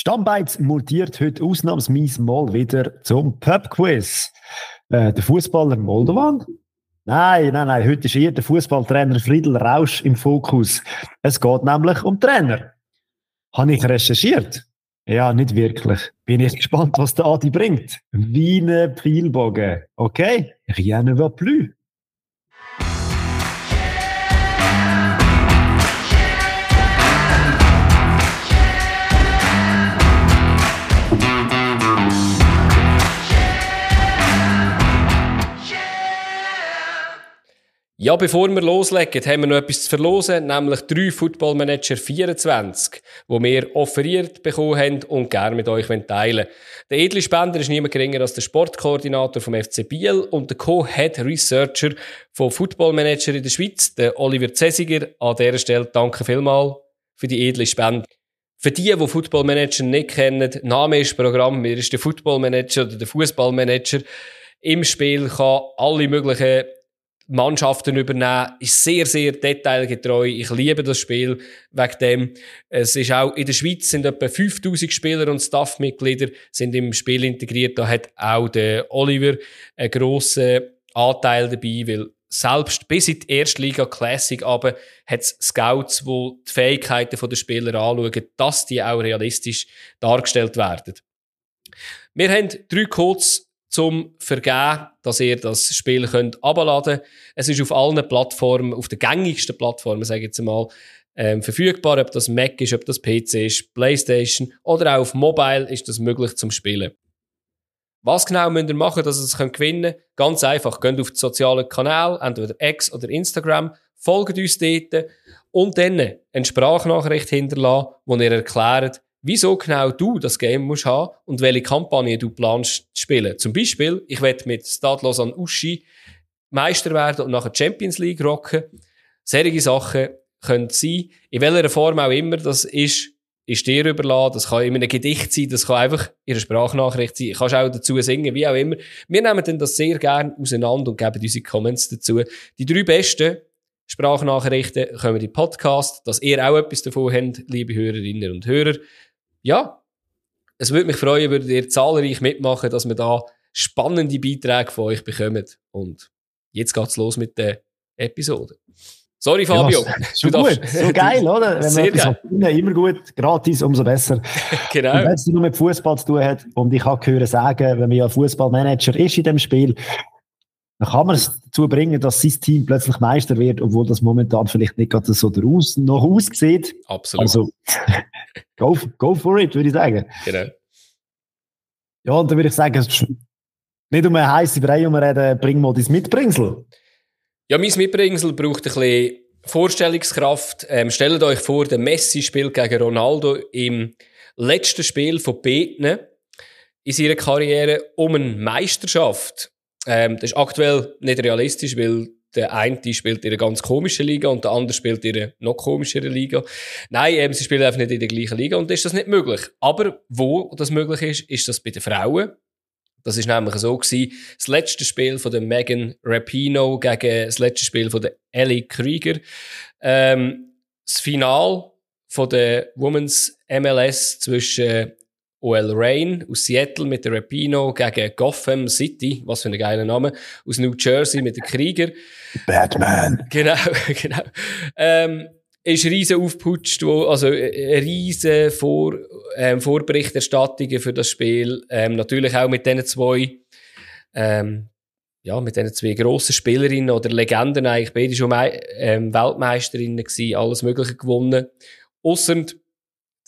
Stammbeiz mutiert heute ausnahmsweise mal wieder zum Pub-Quiz. Äh, der Fußballer Moldovan? Nein, nein, nein. Heute ist eher der Fußballtrainer Friedel Rausch im Fokus. Es geht nämlich um Trainer. Habe ich recherchiert? Ja, nicht wirklich. Bin ich gespannt, was der Adi bringt. Wiener Pfeilbogen. Okay? Rien ne va plus. Ja, bevor wir loslegen, haben wir noch etwas zu verlosen, nämlich drei Football Manager 24, wo wir offeriert bekommen haben und gerne mit euch teilen Der edle Spender ist niemand geringer als der Sportkoordinator vom FC Biel und der Co-Head Researcher von Football Manager in der Schweiz, der Oliver Zesiger. An dieser Stelle danke vielmals für die edle Spende. Für die, die Football Manager nicht kennen, Name ist Programm, mir ist der Football Manager oder der Fußballmanager. Im Spiel kann alle möglichen Mannschaften übernehmen, ist sehr, sehr detailgetreu. Ich liebe das Spiel wegen dem. Es ist auch in der Schweiz sind etwa 5000 Spieler und Staffmitglieder sind im Spiel integriert. Da hat auch der Oliver einen grossen Anteil dabei, weil selbst bis in die Erstliga Classic aber hat es Scouts, die die Fähigkeiten der Spieler anschauen, dass die auch realistisch dargestellt werden. Wir haben drei Codes zum Vergeben, dass ihr das Spiel könnt abladen. Es ist auf allen Plattformen, auf den gängigsten Plattformen, sage ich jetzt mal, ähm, verfügbar. Ob das Mac ist, ob das PC ist, PlayStation oder auch auf Mobile ist das möglich zum Spielen. Was genau müsst ihr machen, dass ihr es könnt gewinnen könnt? Ganz einfach. Geht auf die sozialen Kanäle, entweder X oder Instagram, folgt uns dort und dann eine Sprachnachricht hinterlassen, wo ihr erklärt, wieso genau du das Game musst haben und welche Kampagne du planst zu spielen. Zum Beispiel, ich werde mit Stade Lausanne Uschi Meister werden und nachher Champions League rocken. Solche Sachen können sein. In welcher Form auch immer das ist, ist dir überlassen. Das kann in einem Gedicht sein, das kann einfach in einer Sprachnachricht sein. Kannst auch dazu singen, wie auch immer. Wir nehmen dann das sehr gerne auseinander und geben unsere Comments dazu. Die drei besten Sprachnachrichten kommen in den Podcast, dass ihr auch etwas davon habt, liebe Hörerinnen und Hörer ja, es würde mich freuen, würdet ihr zahlreich mitmachen, dass wir da spannende Beiträge von euch bekommen. Und jetzt geht's los mit der Episode. Sorry, Fabio. Ja, so gut, so geil, oder? Wenn Sehr geil. Finden, immer gut, gratis, umso besser. genau. wenn es nur mit Fußball zu tun hat, und ich habe gehört sagen, wenn man ja Fußballmanager ist in dem Spiel, dann kann man es dazu bringen, dass sein Team plötzlich Meister wird, obwohl das momentan vielleicht nicht gerade so daraus, noch aussieht. Absolut. Also, go, go for it, würde ich sagen. Genau. Ja, und dann würde ich sagen, nicht um eine heiße Brei reden, bring mal dein Mitbringsel. Ja, mein Mitbringsel braucht ein bisschen Vorstellungskraft. Ähm, stellt euch vor, der Messi spielt gegen Ronaldo im letzten Spiel von Beten in seiner Karriere um eine Meisterschaft. Ähm, das ist aktuell nicht realistisch, weil der eine spielt in einer ganz komischen Liga und der andere spielt in einer noch komischeren Liga. Nein, ähm, sie spielen einfach nicht in der gleichen Liga und ist das nicht möglich. Aber wo das möglich ist, ist das bei den Frauen. Das ist nämlich so gewesen, das letzte Spiel von der Megan Rapino gegen das letzte Spiel von der Ellie Krieger. Ähm, das Final von der Women's MLS zwischen OL Rain aus Seattle mit der Rapino gegen Gotham City, was für ein geiler Name, aus New Jersey mit der Krieger. Batman. Genau, genau. Ähm, ist riesen aufgeputscht, wo, also äh, riesen Vor, ähm, Vorberichterstattungen für das Spiel. Ähm, natürlich auch mit diesen zwei, ähm, ja, mit diesen zwei grossen Spielerinnen oder Legenden eigentlich, beide schon ähm, Weltmeisterinnen gewesen, alles Mögliche gewonnen. Ausser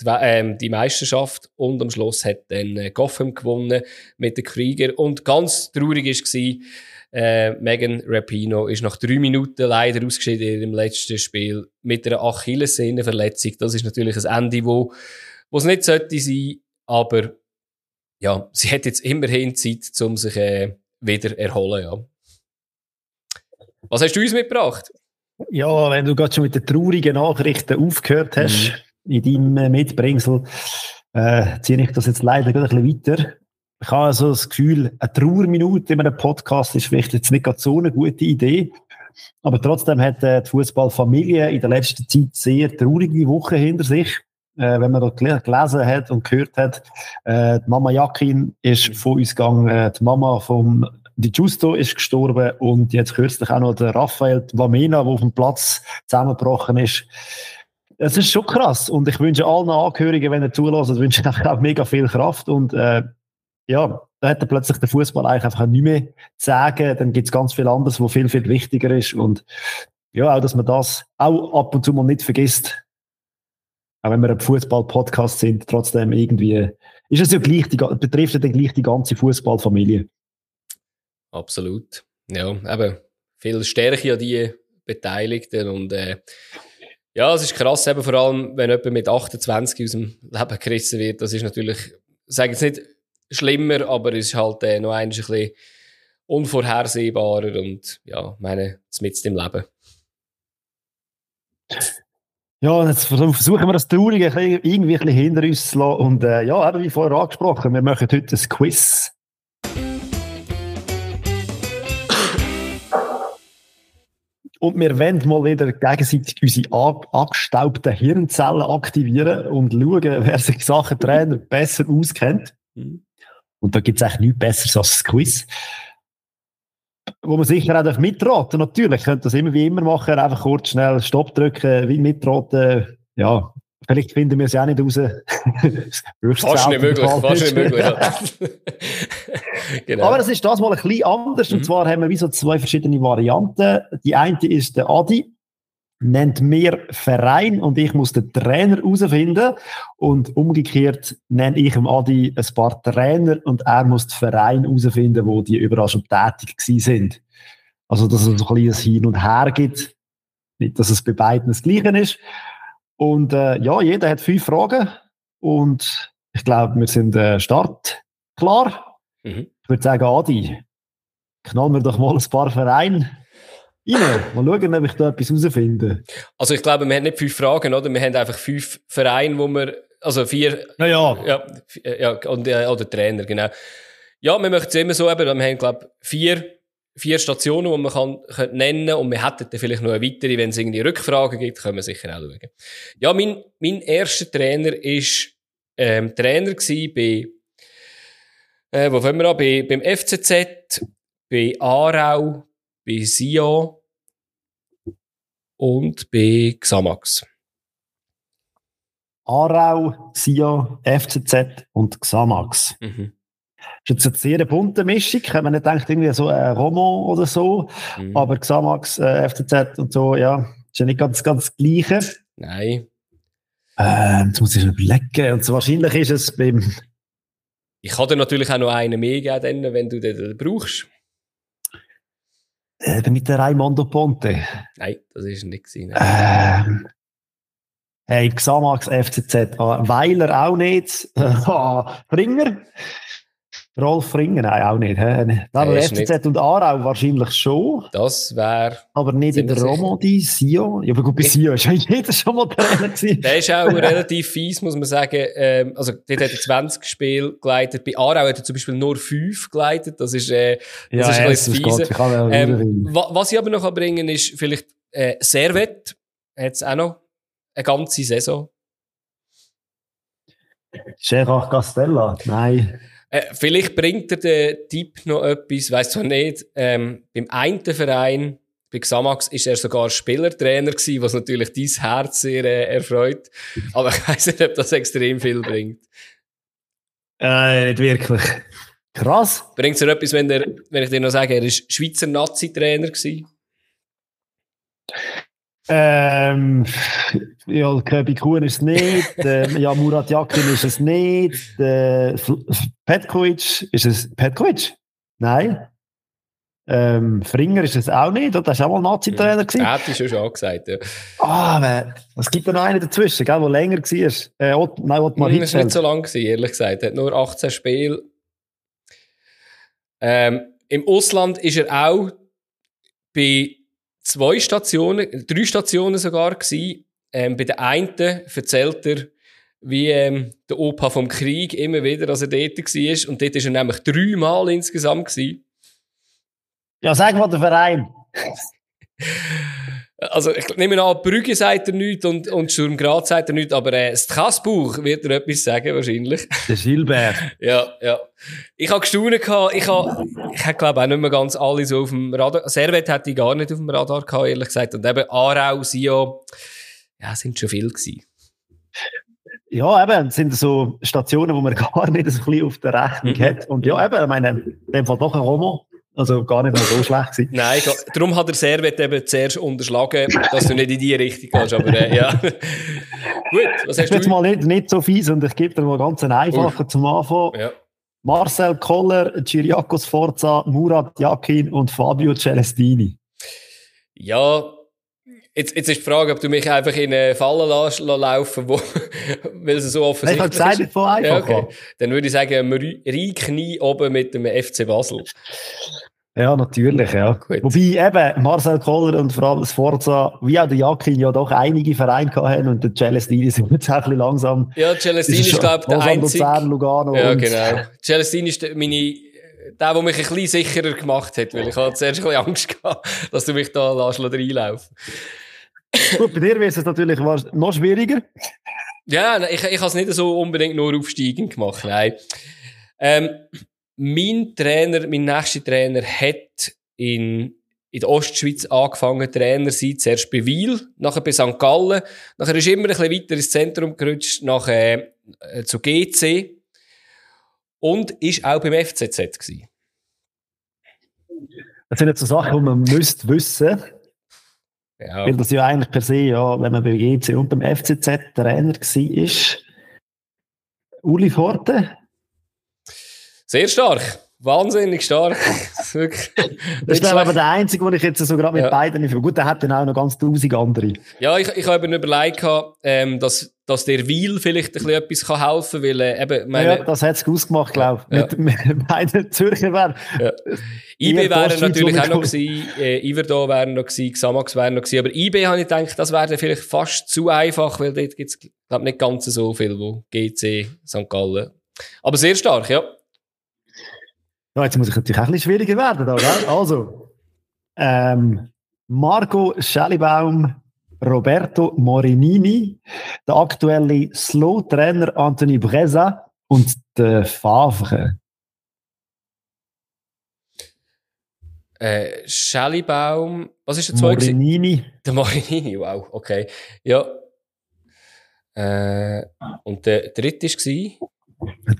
die, ähm, die Meisterschaft und am Schluss hat dann äh, Gotham gewonnen mit den Krieger und ganz traurig war, äh, Megan Rapino ist nach drei Minuten leider ausgeschieden in ihrem letzten Spiel mit einer Achillessehnenverletzung. Das ist natürlich ein Ende, wo, wo es nicht sollte sein, aber ja, sie hat jetzt immerhin Zeit, um sich äh, wieder erholen. Ja. Was hast du uns mitgebracht? Ja, wenn du gerade schon mit den traurigen Nachrichten aufgehört hast, mhm in deinem Mitbringsel, äh, ziehe ich das jetzt leider ein bisschen weiter. Ich habe also das Gefühl, eine Trauerminute in einem Podcast ist vielleicht jetzt nicht gerade so eine gute Idee. Aber trotzdem hat äh, die Fußballfamilie in der letzten Zeit sehr traurige Wochen hinter sich. äh, wenn man dort gelesen hat und gehört hat. Äh, die Mama Jakin ist von uns gegangen, äh, die Mama vom die Giusto ist gestorben und jetzt kürzlich auch noch der Raphael Wamena, der auf dem Platz zusammengebrochen ist. Es ist schon krass und ich wünsche allen Angehörigen, wenn ihr zulässt, wünsche ich auch mega viel Kraft und äh, ja, da hat er plötzlich der Fußball eigentlich einfach nicht mehr zu sagen. Dann gibt es ganz viel anderes, wo viel, viel wichtiger ist. Und ja, auch, dass man das auch ab und zu mal nicht vergisst. Auch wenn wir ein Fußball-Podcast sind, trotzdem irgendwie, ist es ja gleich, die, betrifft ja dann gleich die ganze Fußballfamilie. Absolut. Ja, eben, viel Stärke an die Beteiligten und, äh, ja, es ist krass, eben vor allem, wenn jemand mit 28 aus dem Leben gerissen wird. Das ist natürlich, ich sage jetzt nicht schlimmer, aber es ist halt äh, noch ein bisschen unvorhersehbarer und ja, meine, mit im Leben. Ja, jetzt versuchen wir das Traurige irgendwie ein bisschen hinter uns zu lassen. Und äh, ja, eben wie vorher angesprochen, wir machen heute ein Quiz. Und wir wollen mal wieder gegenseitig unsere angestaubten Hirnzellen aktivieren und schauen, wer sich Sachen Trainer besser auskennt. Mhm. Und da gibt es eigentlich nichts Besseres als das Quiz. Wo man sicher auch mitraten Natürlich, könnt das immer wie immer machen, einfach kurz schnell Stopp drücken, wie mitraten. Ja, vielleicht finden wir es ja auch nicht raus. fast nicht möglich, fast nicht möglich. genau. Aber es ist das mal ein bisschen anders. Mhm. Und zwar haben wir wie so zwei verschiedene Varianten. Die eine ist der Adi nennt mir Verein und ich muss den Trainer herausfinden. Und umgekehrt nenne ich dem Adi ein paar Trainer und er muss den Verein herausfinden, wo die überall schon tätig sind. Also, dass es so ein kleines Hin und Her gibt. Nicht, dass es bei beiden das Gleiche ist. Und äh, ja, jeder hat fünf Fragen und ich glaube, wir sind äh, Start klar. Mhm. Ich würde sagen, Adi, knallen wir doch mal ein paar Vereine Rein, mal schauen, ob ich da etwas herausfinde. Also ich glaube, wir haben nicht fünf Fragen, oder? Wir haben einfach fünf Vereine, wo wir, also vier... Ja, ja. Ja, ja und, äh, oder Trainer, genau. Ja, wir möchten es immer so eben, wir haben, glaube vier, vier Stationen, die man kann, kann nennen und wir hätten dann vielleicht noch eine weitere, wenn es irgendwie Rückfragen gibt, können wir sicher auch schauen. Ja, mein, mein erster Trainer ist ähm, Trainer gewesen bei, äh, wo fangen wir an? Bei, beim FCZ, bei Aarau, bei Sion und bei Xamax. Aarau, Sion, FCZ und Xamax. Mhm. Das ist jetzt eine sehr bunte Mischung. Man nicht denkt, irgendwie so ein Roman oder so. Mhm. Aber Xamax, äh, FCZ und so, ja, ist ja nicht ganz, ganz das Gleiche. Nein. Ähm, jetzt muss ich überlegen. Und so wahrscheinlich ist es beim. Ich kann dir natürlich auch noch einen mehr geben, wenn du den brauchst. Äh, mit der Raimondo Ponte. Nein, das ist nicht gewesen. Ähm, hey, Xamax FCZ. Ah, Weiler auch nicht. Ah, Fringer? Rolf Fringer, nein, auch nicht. He? Aber FCZ nicht. und Aarau wahrscheinlich schon. Das wäre. Aber nicht in der Romandie, Sion. Ja, aber gut, bei Sion ist ja jeder schon mal Trainer gewesen. Der ist auch relativ fies, muss man sagen. Ähm, also, dort hat er 20 Spiele geleitet. Bei Aarau hat er zum Beispiel nur 5 geleitet. Das ist, äh, das ja, ist ein bisschen fies. Ähm, was ich aber noch bringen kann, ist vielleicht, äh, Servet hat es auch noch eine ganze Saison. Gerard Castella, nein. Äh, vielleicht bringt er den Tipp noch etwas, weiss zwar nicht. Ähm, beim einen Verein, bei Xamax, ist er sogar Spielertrainer gewesen, was natürlich dein Herz sehr äh, erfreut. Aber ich weiss nicht, ob das extrem viel bringt. Äh, nicht wirklich. Krass. Bringt es dir etwas, wenn, der, wenn ich dir noch sage, er war Schweizer Nazi-Trainer gewesen? Ähm, ja, Köbi Kuhn ist es nicht, äh, ja, Murat Yakin ist es nicht, äh, Petkovic ist es, Petkovic? Nein. Ähm, Fringer ist es auch nicht, oder? Das war auch mal Nazi-Trainer. Ja, hätte ich schon gesagt, ja. Ah, man, es gibt da noch einen dazwischen, der länger war. Äh, Ott, nein, Ottmar hm, Das war nicht so lang, gewesen, ehrlich gesagt. Er hat nur 18 Spiele. Ähm, Im Ausland ist er auch bei zwei Stationen, drei Stationen sogar gewesen. Ähm, bei der einen erzählt er, wie ähm, der Opa vom Krieg immer wieder, als er dort war. Und dort war er nämlich dreimal insgesamt. Gewesen. Ja, sag mal der Verein. Also, ich nehme an, Brügge sagt er nichts und, und Sturm Graz sagt er nichts, aber äh, Straßburg wird er etwas sagen, wahrscheinlich. Der Gilbert. ja, ja. Ich habe gestaunt gehabt, ich habe, ich habe glaube auch nicht mehr ganz alle so auf dem Radar, Servet hätte ich gar nicht auf dem Radar gehabt, ehrlich gesagt. Und eben Aarau, Sio, ja, sind schon viel gewesen. Ja, eben, es sind so Stationen, wo man gar nicht so ein bisschen auf der Rechnung mhm. hat. Und ja, eben, ich meine, in dem Fall doch ein Romo. Also gar nicht mal so schlecht gewesen. Nein, darum hat der Servet eben zuerst unterschlagen, dass du nicht in die Richtung gehst. Aber äh, ja. Gut, was hast du? Jetzt mal nicht, nicht so fies und ich gebe dir mal ganz einen einfachen zum Anfang. Ja. Marcel Koller, Giriakos Forza, Murat Yakin und Fabio Celestini. Ja, Jetzt, jetzt ist die Frage, ob du mich einfach in eine Falle lässt, laufen wo, weil es so offensichtlich ich ist. Ich habe gesagt, einfach. Ja, okay. Dann würde ich sagen, Knie oben mit dem FC Basel. Ja, natürlich, ja. Gut. Wobei eben Marcel Koller und vor allem das Forza, wie auch der Jakin, ja doch einige Vereine haben und der Celestini sind jetzt auch ein bisschen langsam. Ja, Celestini ist, glaube ich, der einzige. Luzern, Lugano ja, genau. Celestini ist meine der, der mich ein bisschen sicherer gemacht hat, weil ich hatte zuerst ein bisschen Angst gehabt, dass du mich da reinlaufen Gut, bei dir wäre es natürlich noch schwieriger. Ja, ich, ich habe es nicht so unbedingt nur aufsteigend gemacht, nein. Ähm, mein Trainer, mein nächster Trainer hat in, in der Ostschweiz angefangen, Trainer zu sein. Zuerst bei Wiel, nachher bei St. Gallen. Nachher ist immer ein bisschen weiter ins Zentrum gerutscht, nachher äh, zu GC. Und ist auch beim FCZ gewesen. Das sind jetzt so Sachen, die man müsste wissen ja. Weil das ja eigentlich per se, ja, wenn man bei GC und beim FCZ Trainer war, Uli Forte. Sehr stark. Wahnsinnig stark. das ist aber der einzige, den ich jetzt so gerade mit ja. beiden nicht Gut, der hat dann auch noch ganz tausend andere. Ja, ich, ich habe eben überlegt, ähm, dass, dass der Wiel vielleicht ein bisschen etwas kann helfen kann, weil äh, eben, meine, Ja, das hat es ausgemacht, glaube ich. Ja. Mit, mit beiden Zürcher wären. Ja. IB wäre natürlich auch noch gewesen, äh, Iverdo wäre noch gewesen, Xamax wäre noch gewesen, aber IB habe ich gedacht, das wäre vielleicht fast zu einfach, weil dort gibt es, glaube nicht ganz so viel, wo GC, St. Gallen. Aber sehr stark, ja. Ja, jetzt muss ich natürlich auch ein bisschen schwieriger werden. Da, gell? Also, ähm, Marco Schellibaum, Roberto Morinini, der aktuelle Slow-Trainer Anthony Breza und der Favre. Äh, Schellibaum, was ist der zweite? Morinini. Der Morinini, wow, okay. Ja. Äh, und der dritte war?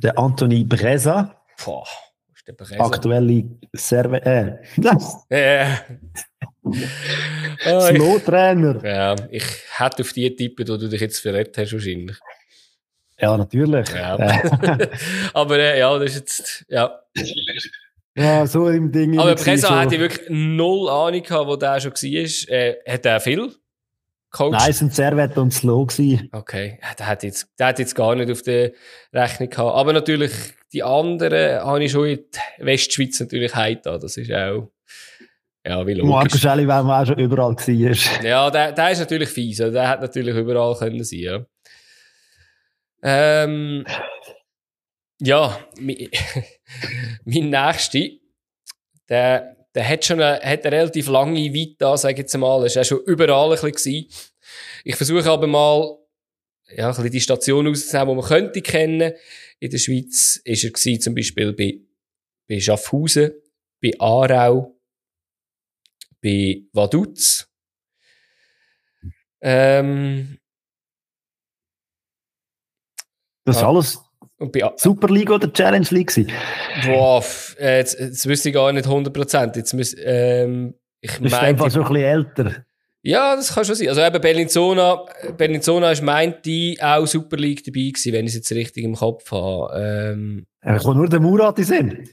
Der Anthony Breza. Boah. Aktuelle Serve. Äh. ja. oh, Slow-Trainer. Ja, ich hätte auf die tippen, wo du dich jetzt verletzt hast, wahrscheinlich. Ja, natürlich. Ja. Aber äh, ja, das ist jetzt. Ja. Ja, so im Ding. Aber Presa hatte wirklich null Ahnung gehabt, wo der schon war. Äh, hat er viel Coach? Nein, es sind Servet und Slow gewesen. Okay, der hat jetzt, der hat jetzt gar nicht auf der Rechnung gehabt. Aber natürlich, die anderen habe ich schon in der Westschweiz natürlich heita. Das ist auch, ja, wie logisch. Marco Schelli, weil man auch schon überall war. Ja, der, der ist natürlich fies. Also der hat natürlich überall können sein, ja. Ähm, ja, mein, mein nächster, der, der hat schon eine, hat eine relativ lange Vita, sage ich jetzt mal. Er war schon überall ein bisschen. Ich versuche aber mal, ja, ein bisschen die Station auszunehmen, die man könnte kennen. In der Schweiz ist er gewesen, zum Beispiel bei, bei Schaffhausen, bei Aarau, bei Vaduz. Ähm, das ist alles und bei, Super League oder Challenge League gewesen? Boah, äh, jetzt, jetzt wüsste ich gar nicht 100%. Jetzt müß, ähm, ich. Du bist schon ein bisschen älter. Ja, das kann schon sein. Also eben Bellinzona, Bellinzona ist meinte auch Super League dabei gewesen, wenn ich es jetzt richtig im Kopf habe. Ähm, ja, kann nur der Murat sein.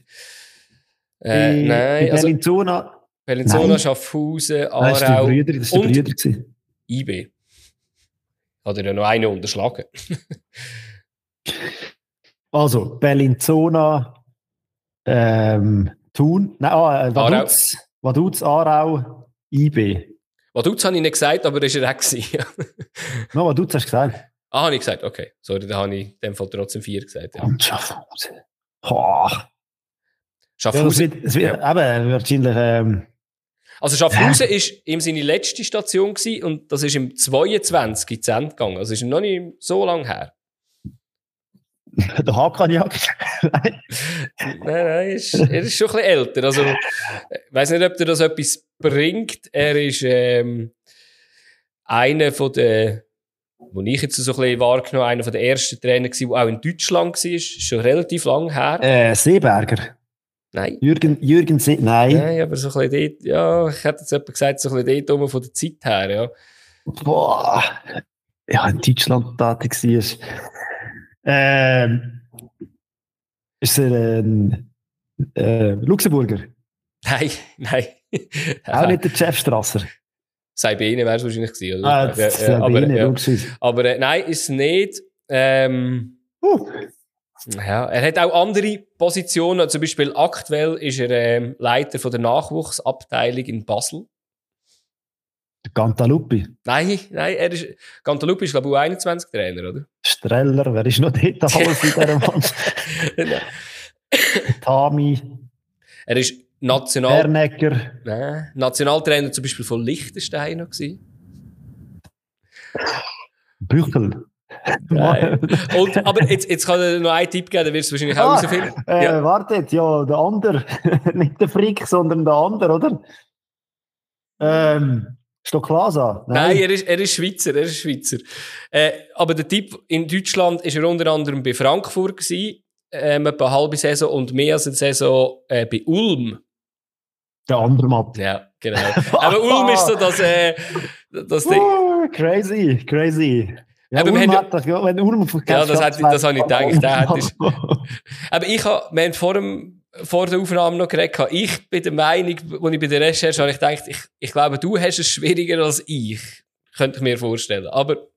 Äh, nein, bei also Bellinzona... Bellinzona, nein. Schaffhausen, Aarau das ist der Brüder, das ist der Brüder. IB. Hat er ja noch einen unterschlagen. Also, Bellinzona, ähm, Thun, nein, ah, äh, Vaduz, Vaduz, Aarau, IB. Vaduz habe ich nicht gesagt, aber das war er auch. no, Vaduz hast du gesagt. Ah, habe ich gesagt, okay. Sorry, da habe ich in dem Fall trotzdem vier gesagt. Ja. Und Schaffhausen. Boah. Schaffhausen. Ja, es wird, es wird ja. eben wahrscheinlich... Ähm, Also Schaffhausen war ihm seine letzte Station gewesen, und das ist im 22 zu Ende gegangen. Also ist noch nicht so lange her. Der Hakan Jagd. nein, nein, ist, er ist schon ein bisschen älter. Also, ich weiß nicht, ob dir das etwas bringt. Er ist ähm, einer von den, wo ich jetzt so ein bisschen wahrgenommen einer von den ersten Trainer der auch in Deutschland war. Ist schon relativ lang her. Äh, Seeberger. Nein. Jürgen, Jürgen Se nein. Nein, aber so ein bisschen dort, ja, ich hätte jetzt jemand gesagt, so ein bisschen dort oben von der Zeit her, ja. Boah. Ja, in Deutschland tätig war. Ähm, ist er ein äh, Luxemburger? Nein, nein. Auch nicht der Jeff Strasser. Saibene wäre es wahrscheinlich gewesen, oder? Ah, Ja, aber, Sabine, ja. logisch. aber äh, nein, ist nicht. Ähm, Uh, ja, er hat auch andere Positionen. Zum Beispiel aktuell ist er ähm, Leiter von der Nachwuchsabteilung in Basel. Der Cantaluppi. Nein, nein, er ist, Cantalupi ist, glaube ich, U21-Trainer, oder? Streller, wer ist noch dort alles in dieser Mannschaft? Tami, er ist National, Bernecker. nein, Nationaltrainer zum Beispiel von Liechtenstein noch gewesen. Büchel. Und, aber jetzt, jetzt kann er noch einen Tipp geben, dann wirst du wahrscheinlich auch Ah, rausfinden. Äh, Ja. Wartet, ja, der andere. Nicht der Frick, sondern der andere, oder? Ähm, Stoklasa? Nein, er ist, er ist Schweizer, er ist Schweizer. Äh, aber der Tipp, in Deutschland ist er unter anderem bei Frankfurt gewesen, ähm, etwa eine halbe Saison und mehr als eine Saison äh, bei Ulm. Der andere Matt. Ja, genau. aber Ulm ist so das, äh, das Ding. Uh, crazy, crazy. Ja, Aber Ulm hat das, ja, wenn Ulm Ja, das hat- das habe ich gedacht, Aber ich habe, wir haben vor, dem, vor der Aufnahme noch geredet, gehabt. ich bin der Meinung, als ich bei der Recherche habe, ich gedacht, ich, ich glaube, du hast es schwieriger als ich. Könnte ich mir vorstellen. Aber,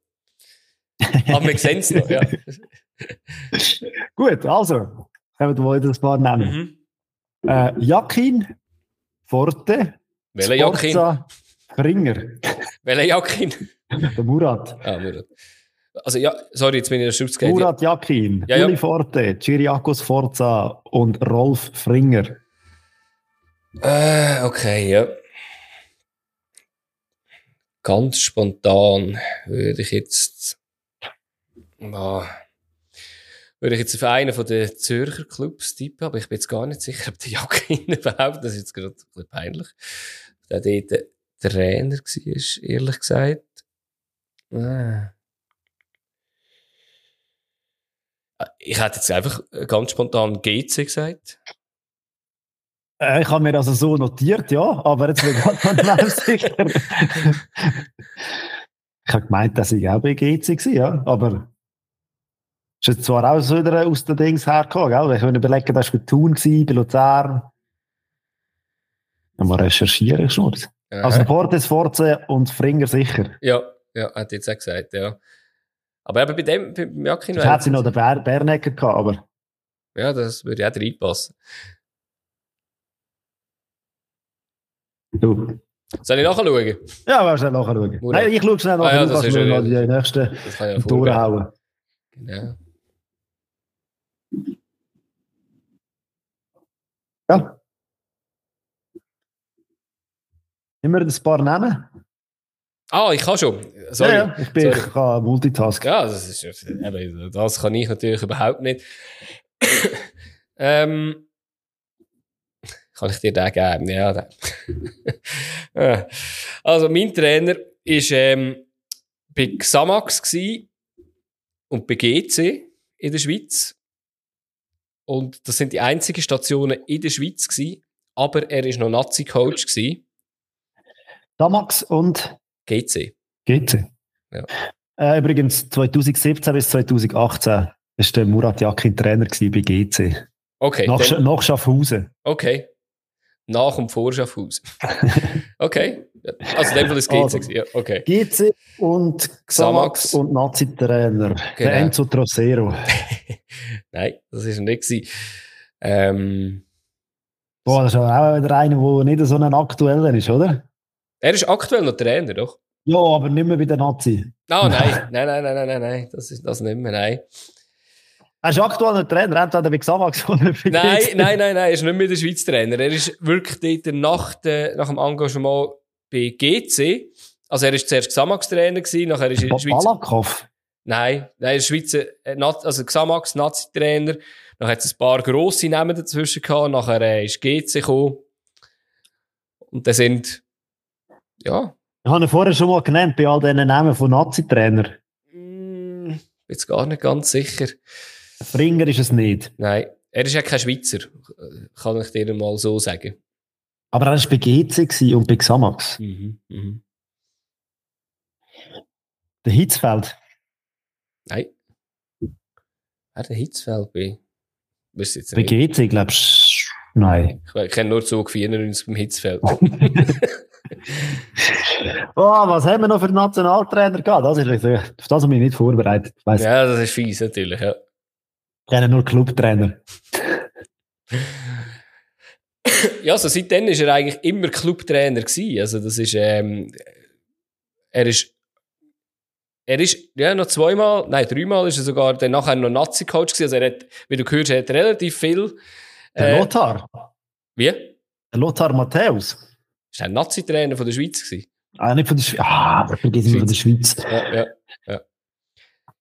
aber wir sehen es noch, ja. Gut, also, können wir wieder ein paar nennen. Mhm. Äh, Jakin, Forte, Welcher Jakin? Sforza, Ringer, Welcher Jakin? der Murat. Ah, Murat. Also, ja, sorry, jetzt bin ich in der Schutz gegangen. Murat Jakin, Ja, ja. Uli Forte, Chiriakos Forza und Rolf Fringer. Äh, okay, ja. Ganz spontan würde ich jetzt. Ah, würde ich jetzt auf einen von den Zürcher Clubs tippen, aber ich bin jetzt gar nicht sicher, ob der Jakin überhaupt, das ist jetzt gerade ein bisschen peinlich, der dort der Trainer war, ehrlich gesagt. Ah. Ich hätte jetzt einfach ganz spontan GC gesagt. Äh, ich habe mir also so notiert, ja, aber jetzt bin ich gar nicht mehr sicher. ich habe gemeint, dass ich auch bei GC war, ja, aber ist jetzt zwar auch so wieder aus den Dings hergekommen, gell? Ich kann überlegen, das war bei Thun, gewesen, bei Luzern. Mal recherchieren, schon. Also Aha. Fortes, Forze und Fringer sicher. Ja, ja, hat jetzt auch gesagt, ja. Aber eben bei dem, beim Jakin Das hat sie noch den Ber Bernecker gehabt, aber Ja, das würde auch reinpassen. du. Soll ich nachschauen? Ja, wir schnell nachschauen. Murat. Nein, ich schaue schnell nach, Ah ja, das mir ja- noch die nächsten ja durchhauen. Genau. Ja. Immer ein paar nennen? Ah, ich kann schon. Sorry. Ja, ja, ich bin Sorry. ich kann Multitasking. Ja, das ist eben, das kann ich natürlich überhaupt nicht. ähm, kann ich dir den geben? Ja, den. Also mein Trainer ist ähm, bei Xamax und bei GC in der Schweiz. Und das sind die einzigen Stationen in der Schweiz gsi. Aber er ist noch Nazi-Coach gsi. Damax und GC. GC. Ja. Äh, übrigens, 2017 bis 2018 war der Murat Yakin Trainer bei GC. Okay. nach, dann- nach Schaffhausen. Okay. Nach und vor Schaffhaus. okay. Also in dem Fall ist GC. Also. Ja, okay. GC und Xamax. Und Nazi-Trainer. Genau. Der Enzo Trocero. Nein, das ist nicht. Ähm, Boah, das ist auch wieder einer, der nicht so ein aktueller ist, oder? Er ist aktuell noch Trainer, doch? Ja, aber nicht mehr bei den Nazi. Ah, nein. nein, nein, nein, nein, nein, nein, das ist das nicht mehr, nein. Er ist aktueller Trainer, entweder wie Xamax oder wie Nein, nein, nein, nein, er ist nicht mehr der Schweiz Trainer. Er ist wirklich dort nach, de, nach dem Engagement bei GC. Also er war zuerst Xamax Trainer gewesen, nachher ist er Schweiz. Balakov? Nein, nein, er ist Schweizer, äh, also Xamax Nazi Trainer. Dann hat es ein paar grosse Namen dazwischen gehabt, nachher äh, ist GC gekommen. Und dann sind, ja. Ich habe ihn vorher schon mal genannt, bei all diesen Namen von Nazi-Trainer. Mm, jetzt gar nicht ganz sicher. Springer ist es nicht. Nein, er ist ja kein Schweizer, kann ich dir mal so sagen. Aber er war bei GC und bei Xamax. Mhm, mhm. Der Hitzfeld? Nein. Wer der Hitzfeld bei? Wüsste jetzt bei GC, glaubst du? Nein. Ich, kenne nur Zug 94 beim Hitzfeld. oh, was haben wir noch für Nationaltrainer gehabt? Das ist, auf das habe ich mich nicht vorbereitet. Ja, das ist fies natürlich, ja. Ich kenne nur Clubtrainer. ja, also seitdem war er eigentlich immer Clubtrainer gewesen. Also das ist, ähm, er ist, er ist, ja, noch zweimal, nein, dreimal ist er sogar dann nachher noch Nazi-Coach gewesen. Also er hat, wie du gehört hast, er hat relativ viel. Äh, der Lothar. Wie? Der Lothar Matthäus. Ist er Nazi-Trainer von der Schweiz gewesen? Ah, nicht von der Schweiz. Ah, aber vergiss von der Schweiz. Ja, ja, ja.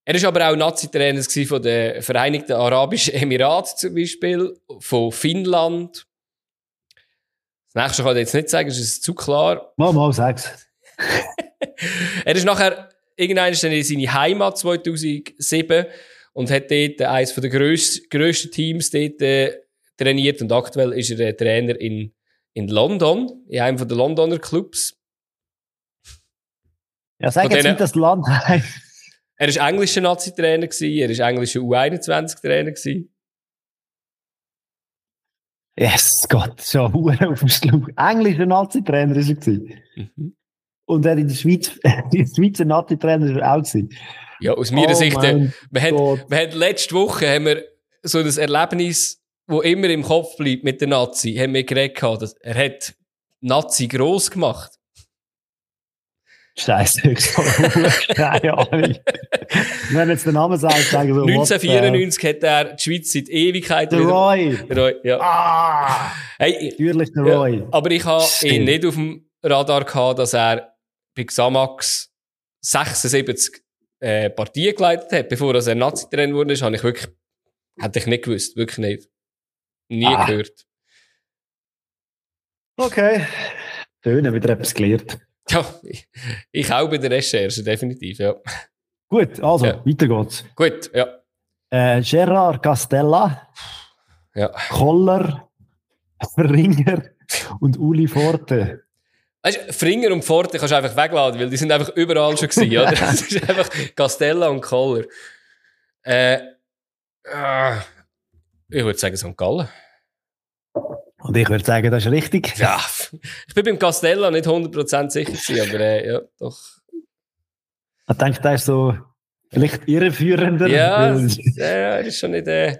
Er war aber auch Nazi-Trainer von den Vereinigten Arabischen Emiraten zum Beispiel, von Finnland. Das nächste kann ich jetzt nicht sagen, das ist zu klar. Mal, mal, sag's. er ist nachher irgendwann in seine Heimat 2007 und hat dort eines der grössten, grössten Teams dort äh, trainiert und aktuell ist er Trainer in, in London, in einem der Londoner Clubs. Ja, sag jetzt nicht das Land heißt. Er war englischer Nazi-Trainer, er war englischer U21-Trainer. Yes, Gott, schon auf dem Schluck. Englischer Nazi-Trainer war er. Mhm. Und er in der Schweiz, in der Schweizer Nazi-Trainer war er auch. Gewesen. Ja, aus meiner oh Sicht, wir haben, wir haben letzte Woche haben wir so ein Erlebnis, das immer im Kopf bleibt mit den Nazi, haben wir geredet, dass er hat Nazi gross gemacht. Scheiße, ich keine Ahnung. Wenn jetzt der Name sagt, sagen wir 1994 hat er die Schweiz seit Ewigkeit Der Roy. Der Roy, ja. Ah! Hey, natürlich der Roy. Ja, aber ich habe ihn nicht auf dem Radar gehabt, dass er bei Xamax 76 äh, Partien geleitet hat. Bevor er Nazi-Trainer wurde, habe ich wirklich, hätte ich nicht gewusst. Wirklich nicht. Nie ah. gehört. Okay. Schön, wieder etwas gelernt. Ja, ich, auch bei der Recherche, definitiv, ja. Gut, also, ja. weiter geht's. Gut, ja. Äh, Gerard Castella, ja. Koller, Fringer und Uli Forte. Weißt du, Fringer und Forte kannst du einfach wegladen, weil die sind einfach überall schon gewesen, oder? Das ist einfach Castella und Koller. Äh, äh, ich würde sagen St. Gallen. Und ich würde sagen, das ist richtig. Ja, ich bin beim Castella nicht 100% sicher gewesen, aber äh, ja, doch. Ich denke, der ist so vielleicht irreführender. Ja, ja, ist schon nicht, äh,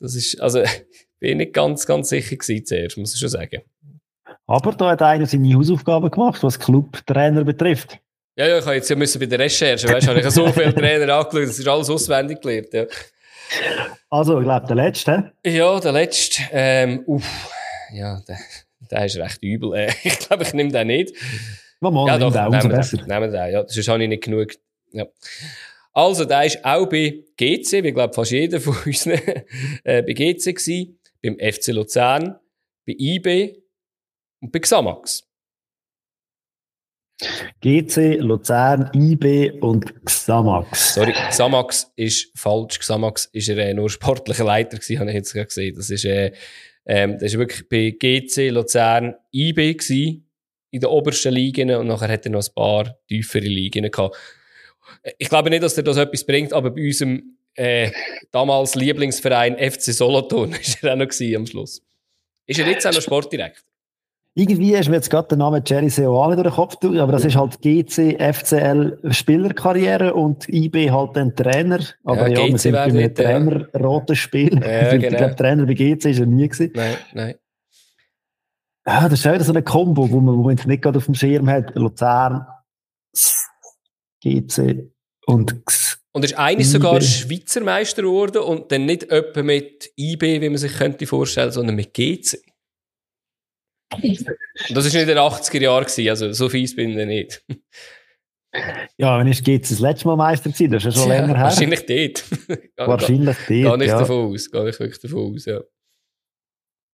das ist, also, bin nicht ganz, ganz sicher gewesen zuerst, muss ich schon sagen. Aber da hat einer seine Hausaufgaben gemacht, was Clubtrainer betrifft. Ja, ja, ich habe jetzt ja müssen bei der Recherche, weißt du, ich habe so viele Trainer angeschaut, das ist alles auswendig gelernt, ja. Also, ich glaube, der letzte. Ja, der letzte. Ähm, uff, ja, der, der ist recht übel. Äh, ich glaube, ich nehme den nicht. Mal, mal, ja, doch, den, umso besser. Den, nehmen den, ja. Sonst habe ich nicht genug. Ja. Also, der ist auch bei GC, wie glaube fast jeder von uns äh, bei GC gewesen, beim FC Luzern, bei IB und bei Xamax. GC, Luzern, IB und Xamax. Sorry, Xamax ist falsch. Xamax er äh, nur sportlicher Leiter gewesen, habe ich jetzt gerade gesehen. Das ist, äh, ähm, das ist wirklich bei GC, Luzern, IB gewesen, in den obersten Ligen und nachher hat er noch ein paar tiefere Ligen gehabt. Ich glaube nicht, dass er das etwas bringt, aber bei unserem äh, damals Lieblingsverein FC Solothurn ist er auch noch am Schluss. Ist er jetzt auch noch Sportdirektor? Irgendwie ist mir jetzt gerade der Name Jerry Seoane durch den Kopf durch, aber das ist halt GC, FCL Spielerkarriere und IB halt ein Trainer. Aber ja, ja wir sind bei einem Trainer ja. rotes Spiel. Ja, genau. Ich glaube, Trainer bei GC ist er nie gewesen. Nein, nein. Ja, das ist wieder so eine Kombo, wo man, wo man nicht gerade auf dem Schirm hat. Luzern, GC und Und ist eines sogar Schweizer Meister geworden und dann nicht etwa mit IB, wie man sich könnte vorstellen, sondern mit GC. Und das ist nicht in den 80er Jahren also so fies bin ich nicht. Ja, wenn ich jetzt das letzte Mal Meister gewesen, das ist ja schon länger her. Wahrscheinlich dort. Wahrscheinlich Gar dort, nicht ja. davon aus, gar nicht wirklich davon aus, ja.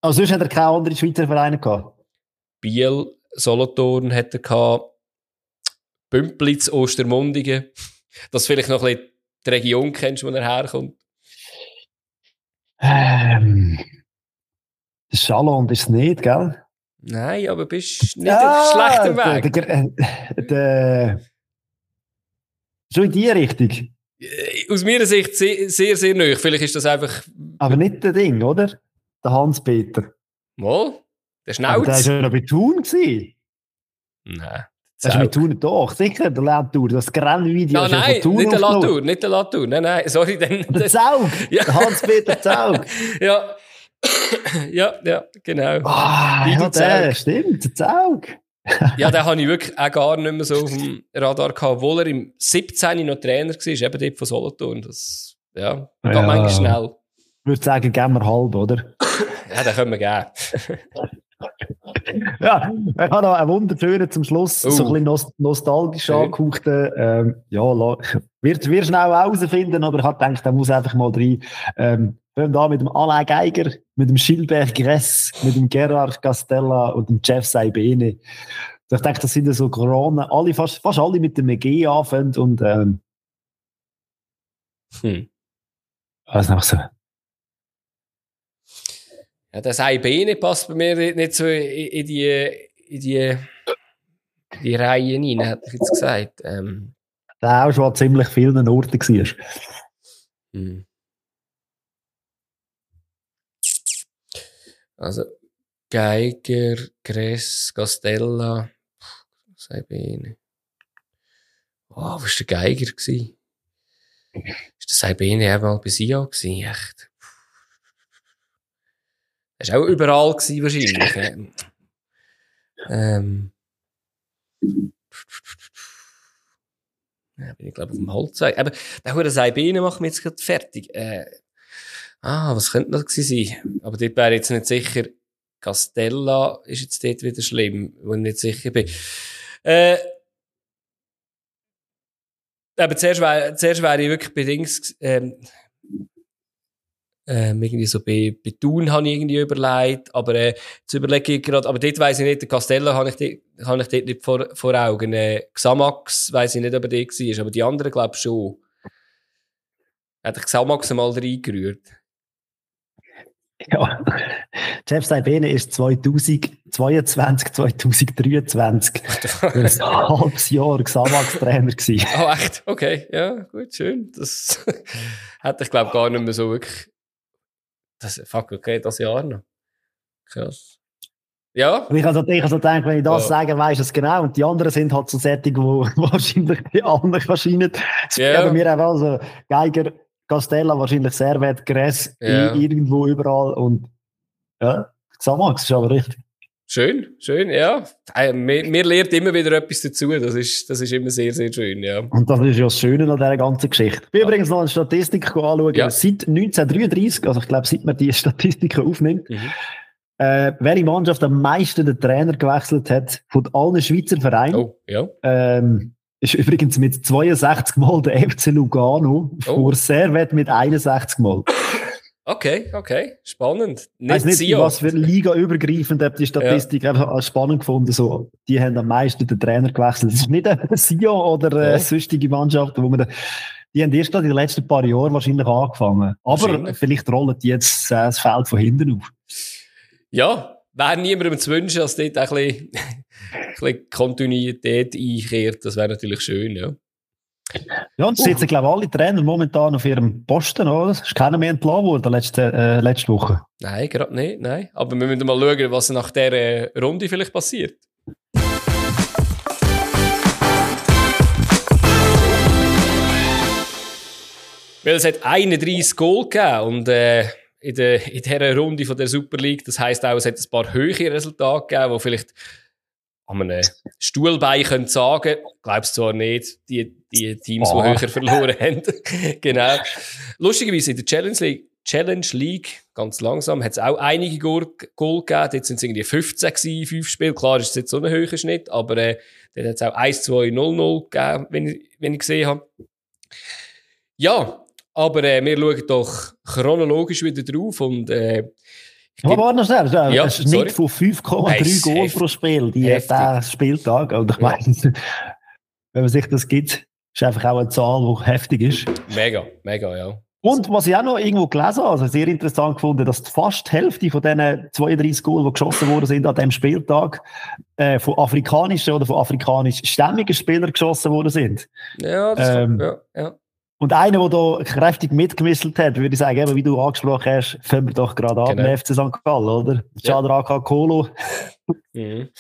Also sonst hat er keine anderen Schweizer Vereine gehabt. Biel, Solothurn hat er gehabt, Bümplitz, Ostermundigen, dass du vielleicht noch ein bisschen die Region kennst, wo er herkommt. Ähm, der Chalon ist es nicht, gell? Nein, aber bist nicht auf schlechtem der, Weg. der, schon in die Richtung. Aus meiner Sicht sehr, sehr, sehr neu. Vielleicht ist das einfach, Aber nicht der Ding, oder? Der Hans-Peter. mal, der Aber der war Schnauz. ja noch bei Thun. Nein. Das ist mit Thun doch, sicher, der Latour. Das Grennvideo Ja, ja nein, Thun nicht der. Latour, nicht der Latour. Nein, nein, sorry. Dann, Der Zaug, Ja. Hans-Peter Zaug. ja. ja, ja, genau. Ah, Wie ja, der, stimmt, der Zaug. Ja, den habe ich wirklich auch gar nicht mehr so auf dem Radar gehabt, obwohl er im 17. noch Trainer war, eben dort von Solothurn. Das, ja, geht Ja. manchmal schnell. Ich würde sagen, geben wir halb, oder? Ja, den können wir geben. Ja, ich habe noch einen wunderschönen zum Schluss, Oh. so ein bisschen nos nostalgisch Schön. angehauchten. Ähm, ja, wird, wird schnell herausfinden, aber ich habe gedacht, der muss einfach mal rein. Ähm, wir haben da mit dem Alain Geiger, mit dem Gilbert Gress, mit dem Gerard Castella und dem Jeff Saibene. Ich denke, das sind ja so Kronen, alle, fast, fast alle mit dem G anfangen und ähm, Hm. was noch so. Ja, das Beine passt bei mir nicht so in, in die, in die, in die Reihe rein, hätte ich jetzt gesagt. Ähm, Der auch schon an ziemlich vielen Orten war. hm. Also, Geiger, Gress, Castella, Saibene. Oh, was war der Geiger? Gewesen? Ist der Saibene auch mal bei Sia gewesen? Echt? Er war auch überall gewesen, wahrscheinlich. ähm. Ja, bin ich glaube auf dem Holzweg. Aber der Hure Saibene macht mich jetzt gerade fertig. Äh, ah, was könnte gewesen sein? Aber dort wäre jetzt nicht sicher. Castella ist jetzt dort wieder schlimm, wo ich nicht sicher bin. Äh, aber zuerst wäre, zuerst wäre ich wirklich bedingt, ähm, ähm, irgendwie so bei, bei Thun habe ich irgendwie überlegt, aber äh, jetzt überlege ich gerade, aber dort weiss ich nicht, der Castello habe ich, dort- habe ich dort nicht vor, vor Augen. Äh, Xamax weiss ich nicht, ob er dort war, aber die anderen glaube ich schon. Hätte ich Xamax einmal reingerührt. Ja. Jeff Saibene ist 2022, 2023 für ein halbes Jahr Xamax-Trainer gewesen. Oh, echt? Okay, ja, gut, schön. Das hätte ich glaube gar nicht mehr so wirklich. Das, fuck, okay, das Jahr noch. Krass. Ja, Und ich habe so, ich habe so gedacht, wenn ich das Ja. sage, du es genau. Und die anderen sind halt so Sättig, die wahrscheinlich die anderen. Es Ja. geben mir auch also Geiger, Castella, wahrscheinlich Servet, Gress, Ja. irgendwo überall. Und ja, Xamax ist aber richtig. schön, schön, ja. Mir, mir lernt immer wieder etwas dazu. Das ist, das ist immer sehr, sehr schön, ja. Und das ist ja das Schöne an dieser ganzen Geschichte. Ich bin übrigens noch eine Statistik anschauen. Ja. Seit 1933, also ich glaube, seit man die Statistiken aufnimmt, Mhm. äh, welche Mannschaft am meisten den Trainer gewechselt hat von allen Schweizer Vereinen, Oh, ja. ähm, ist übrigens mit 62 Mal der FC Lugano Oh. vor Servet mit 61 Mal. Okay, okay. Spannend. Ich weiss nicht, Sion. was für Liga übergreifend habe die Statistik einfach als spannend gefunden. So, die haben am meisten den Trainer gewechselt. Es ist nicht ein Sion oder äh, Ja. sonstige Mannschaften, wo man da, die haben erst in den letzten paar Jahren wahrscheinlich angefangen. Aber vielleicht rollen die jetzt das Feld von hinten auf. Ja, wäre niemandem zu wünschen, dass dort auch ein bisschen, ein bisschen Kontinuität einkehrt. Das wäre natürlich schön, ja. Ja, und es sitzen, glaube ich, alle Trainer momentan auf ihrem Posten, oder? Es ist keiner mehr entlassen worden letzte, äh, letzte Woche. Nein, gerade nicht, nein. Aber wir müssen mal schauen, was nach dieser Runde vielleicht passiert. Weil es hat 31 Goal gegeben und äh, in, der, in dieser Runde von der Super League, das heisst auch, es hat ein paar höhere Resultate gegeben, die vielleicht an einem Stuhlbein können sagen. Glaubst zwar nicht, die, die Teams, oh. die höher verloren haben. genau. Lustigerweise in der Challenge League, Challenge League, ganz langsam, hat es auch einige Goal, Goal gegeben. Jetzt sind es irgendwie 15 gewesen, fünf Spiele. Klar ist es jetzt so ein höherer Schnitt, aber äh, dann hat es auch 1, 2, 0, 0 gegeben, wenn ich, wenn ich gesehen habe. Ja, aber äh, wir schauen doch chronologisch wieder drauf und äh, aber warte noch schnell, ja, ein Schnitt von 5,3 Goal pro Spiel, die, der Spieltag. Und ich meine, wenn man sich das gibt, ist einfach auch eine Zahl, die heftig ist. Mega, mega, ja. Und was ich auch noch irgendwo gelesen habe, also sehr interessant gefunden, dass fast die Hälfte von diesen 32 Goals, die geschossen worden sind an diesem Spieltag, äh, von afrikanischen oder von afrikanischstämmigen Spielern geschossen worden sind. Ja, das ähm, ja, ja. Und einer, der da kräftig mitgemisselt hat, würde ich sagen, eben, wie du angesprochen hast, fangen wir doch gerade an genau. FC St. Gallen, oder? Chadraka ja. Kolo. mhm.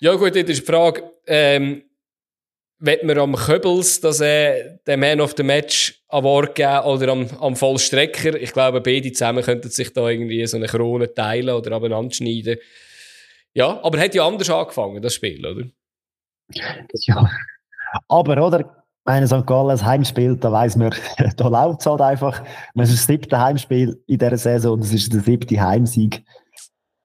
Ja gut, jetzt ist die Frage, ähm, wird man am Köbels dass, äh, den Man of the Match Award geben oder am, am Vollstrecker? Ich glaube, beide zusammen könnten sich da irgendwie so eine Krone teilen oder abeinander schneiden. Ja, aber hat ja anders angefangen, das Spiel, oder? Ja, aber, oder? Meine St. Gallen Heimspiel, da weiss man, da läuft es halt einfach. Es ist das siebte Heimspiel in dieser Saison und es ist der siebte Heimsieg.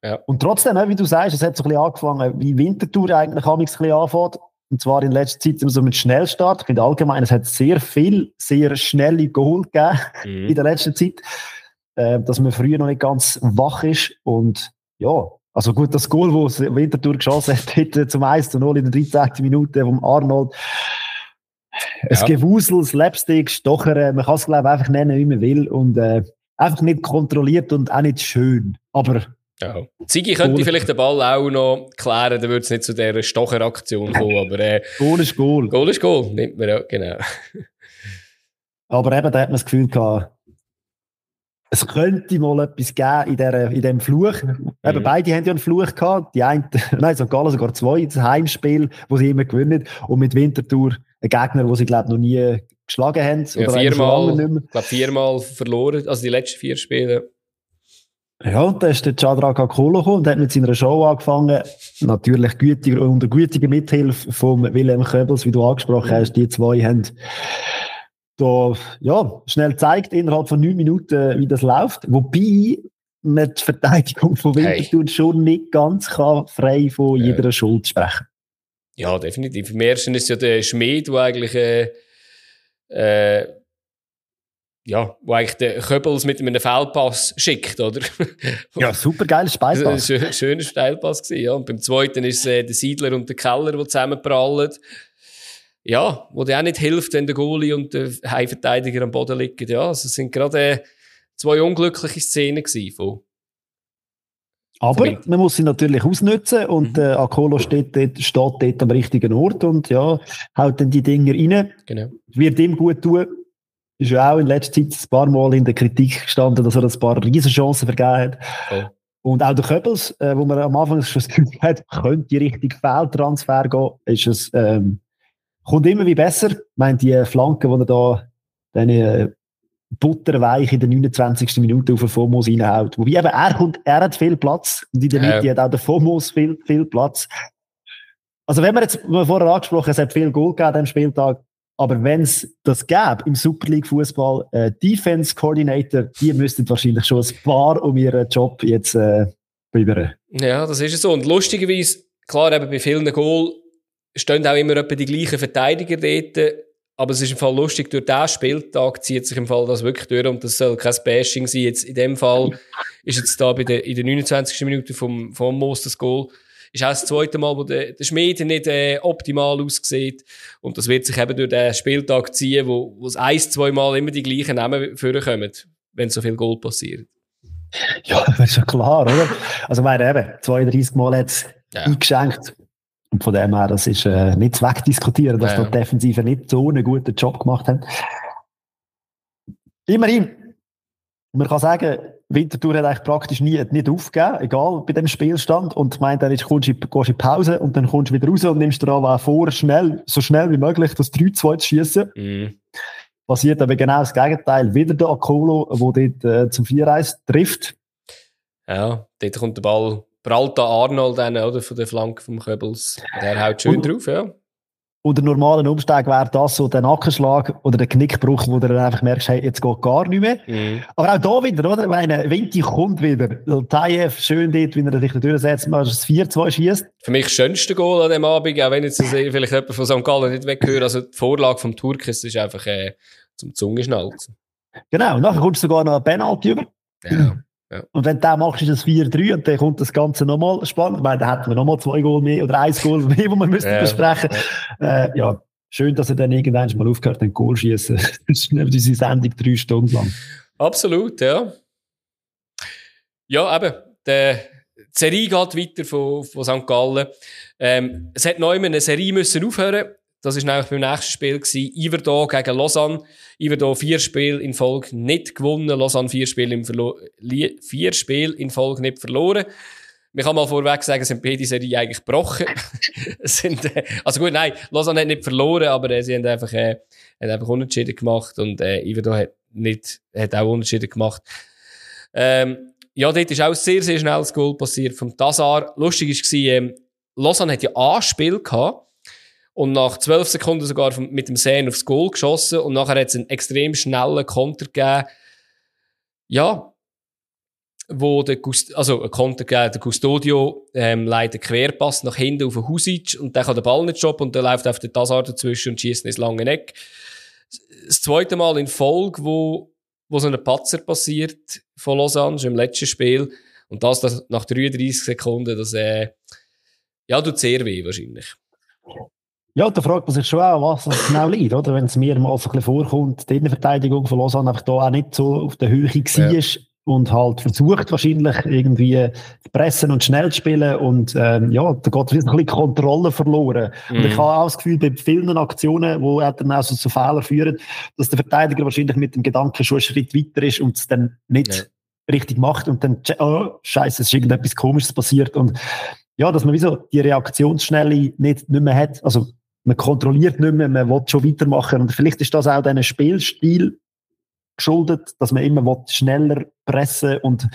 Ja. Und trotzdem, wie du sagst, es hat so ein bisschen angefangen, wie Wintertour eigentlich ein bisschen anfängt. Und zwar in letzter Zeit immer so mit Schnellstart. Ich finde allgemein, es hat sehr viel, sehr schnelle Goal gegeben mhm. in der letzten Zeit, äh, dass man früher noch nicht ganz wach ist. Und ja, also gut, das Goal, das Wintertour geschossen hat, zum 1 zu 0 in der 13. Minute vom Arnold. Ein ja. Gewusel, Slapstick, Stochern, man kann es glaube ich einfach nennen, wie man will. Und äh, einfach nicht kontrolliert und auch nicht schön. Aber ja. Ziggy könnte vielleicht den Ball auch noch klären, dann würde es nicht zu dieser Stocheraktion kommen. Aber, äh, Goal ist Goal. Goal ist Goal, nimmt man ja, genau. aber eben, da hat man das Gefühl gehabt, es könnte mal etwas geben in, der, in dem Fluch. Mhm. Eben, beide haben ja einen Fluch gehabt. Die eine, nein, St. Gallen sogar zwei, das Heimspiel, wo sie immer gewinnen. Und mit Winterthur ein Gegner, wo sie, glaube ich, noch nie geschlagen haben. Ja, viermal, ich glaube, viermal verloren, also die letzten vier Spiele. Ja, und dann ist der Chadra Kakolo gekommen und hat mit seiner Show angefangen. Natürlich gütiger, unter gütiger Mithilfe von Wilhelm Köbels, wie du angesprochen hast. Die zwei haben da, ja, schnell gezeigt, innerhalb von neun Minuten, wie das läuft. Wobei man die Verteidigung von Winterthur hey. schon nicht ganz kann frei von jeder ja. Schuld sprechen Ja, definitiv. Im ersten ist ja der Schmied, der eigentlich, äh, äh, ja, wo eigentlich der Köbels mit einem Feldpass schickt, oder? ja, super geiles war ein schöner Steilpass. Gewesen, ja. Und beim zweiten ist es äh, der Siedler und der Keller, die zusammenprallen. Ja, wo dir auch nicht hilft, wenn der Goalie und der Heimverteidiger am Boden liegen. Ja, also es sind gerade äh, zwei unglückliche Szenen gewesen von aber man muss sie natürlich ausnutzen und mhm. äh, Akolo steht dort, steht dort am richtigen Ort und ja, haut dann die Dinger rein. Genau. Wird ihm gut tun ist ja auch in letzter Zeit ein paar Mal in der Kritik gestanden, dass er ein paar Riesenchancen vergeben hat. Oh. Und auch der Köppels, äh, wo man am Anfang schon das Gefühl hat, könnte die Richtung Feldtransfer gehen, ist es, ähm, kommt immer wie besser. Ich meine, die Flanken, die er da, dann, äh, butterweich in der 29. Minute auf den Fomos reinhaut. Wobei eben, er, kommt, er hat viel Platz und in der Mitte ja. hat auch der Fomos viel, viel Platz. Also wenn man jetzt, wir vorher angesprochen es hat viel Goal gegeben an diesem Spieltag, aber wenn es das gäbe im Super League Fußball, äh, Defense Coordinator, die müssten wahrscheinlich schon ein paar um ihren Job jetzt äh, bibbern. Ja, das ist so. Und lustigerweise, klar, eben bei vielen Goal stehen auch immer etwa die gleichen Verteidiger dort. Aber es ist im Fall lustig, durch diesen Spieltag zieht sich im Fall das wirklich durch und das soll kein Bashing sein. Jetzt in dem Fall ist jetzt da bei der, in der 29. Minute vom, vom Moos das Goal ist auch das zweite Mal, wo der, der Schmied nicht äh, optimal aussieht. Und das wird sich eben durch den Spieltag ziehen, wo, wo es ein, zwei Mal immer die gleichen Namen vorkommen, wenn so viel Gold passiert. Ja, das ist ja klar, oder? Also, meine eben, 32 Mal hat es ja. eingeschenkt. Und von dem her, das ist äh, nicht zu wegdiskutieren, dass ja, die Defensive nicht so einen guten Job gemacht haben. Immerhin, man kann sagen, Winterthur hat eigentlich praktisch nie, nicht aufgegeben, egal bei dem Spielstand. Und ich meine, dann ist, kommst du, gehst in Pause und dann kommst du wieder raus und nimmst dir auch vor, schnell, so schnell wie möglich das 3-2 zu schießen. Mhm. Passiert aber genau das Gegenteil. Wieder der Akolo, der dort äh, zum 4-1 trifft. Ja, dort kommt der Ball Pralta Arnold, dann, oder, von der Flanke vom Köbels, der haut schön und, drauf, ja. Unter normalen Umstieg wäre das so der Nackenschlag oder der Knickbruch, wo du dann einfach merkst, hey, jetzt geht gar nicht mehr. Mhm. Aber auch da wieder, oder? Meine, Winti kommt wieder. Tayev, schön dort, wie er sich da durchsetzt, mal das 4-2 schießt. Für mich das schönste Goal an dem Abend, auch wenn jetzt vielleicht jemand von St. Gallen nicht weghört. Also die Vorlage vom Turkis ist einfach äh, zum Zungenschnalzen. Genau, nachher kommst du sogar noch ein Penalty über. Ja. Ja. Und wenn du das machst, ist es 4-3 und dann kommt das Ganze nochmal spannend. weil dann hätten wir nochmal zwei Goal mehr oder ein Goal mehr, die wir müssten ja. besprechen. Äh, ja. schön, dass er dann irgendwann mal aufgehört hat, Goal schießen. das ist diese Sendung drei Stunden lang. Absolut, ja. Ja, eben, der, die Serie geht weiter von, von St. Gallen. Ähm, es hat neu eine Serie müssen aufhören das war nämlich beim nächsten Spiel. Iverdon gegen Lausanne. Iverdon vier Spiele in Folge nicht gewonnen. Lausanne vier Spiele, im vier Spiele in Folge nicht verloren. Man kann mal vorweg sagen, sind beide Serien eigentlich gebrochen. sind, äh, also gut, nein, Lausanne hat nicht verloren, aber äh, sie haben einfach, äh, haben einfach Unentschieden gemacht und äh, Iverdon hat, nicht, hat auch Unentschieden gemacht. Ähm, ja, dort ist auch sehr, sehr schnell das Goal passiert vom Tazar. Lustig war, ähm, Lausanne hat ja Anspiel gehabt und nach zwölf Sekunden sogar mit dem Sehn aufs Goal geschossen und nachher hat es einen extrem schnellen Konter gegeben. Ja, wo der Gust also ein Konter gegeben, der Custodio ähm, leitet Querpass nach hinten auf den Husic und der kann den Ball nicht stoppen und der läuft auf den Tassar dazwischen und schießt ins lange Eck. Das zweite Mal in Folge, wo, wo so ein Patzer passiert von Lausanne, im letzten Spiel und das, das nach 33 Sekunden, das äh, ja, tut sehr weh wahrscheinlich. Ja, da fragt man sich schon auch, was das genau liegt, oder? Wenn es mir mal so ein bisschen vorkommt, die Innenverteidigung von Lausanne einfach da auch nicht so auf der Höhe war ja. und halt versucht wahrscheinlich irgendwie zu pressen und schnell zu spielen und ähm, ja, da geht ein bisschen Kontrolle verloren. Mhm. Und ich mhm. habe auch das Gefühl, bei vielen Aktionen, wo er dann auch so zu Fehlern führen, dass der Verteidiger wahrscheinlich mit dem Gedanken schon einen Schritt weiter ist und es dann nicht ja. richtig macht und dann, oh, scheiße, es ist irgendetwas Komisches passiert und ja, dass man wieso die Reaktionsschnelle nicht, nicht mehr hat. Also man kontrolliert nicht mehr, man will schon weitermachen. Und vielleicht ist das auch diesen Spielstil geschuldet, dass man immer will schneller pressen und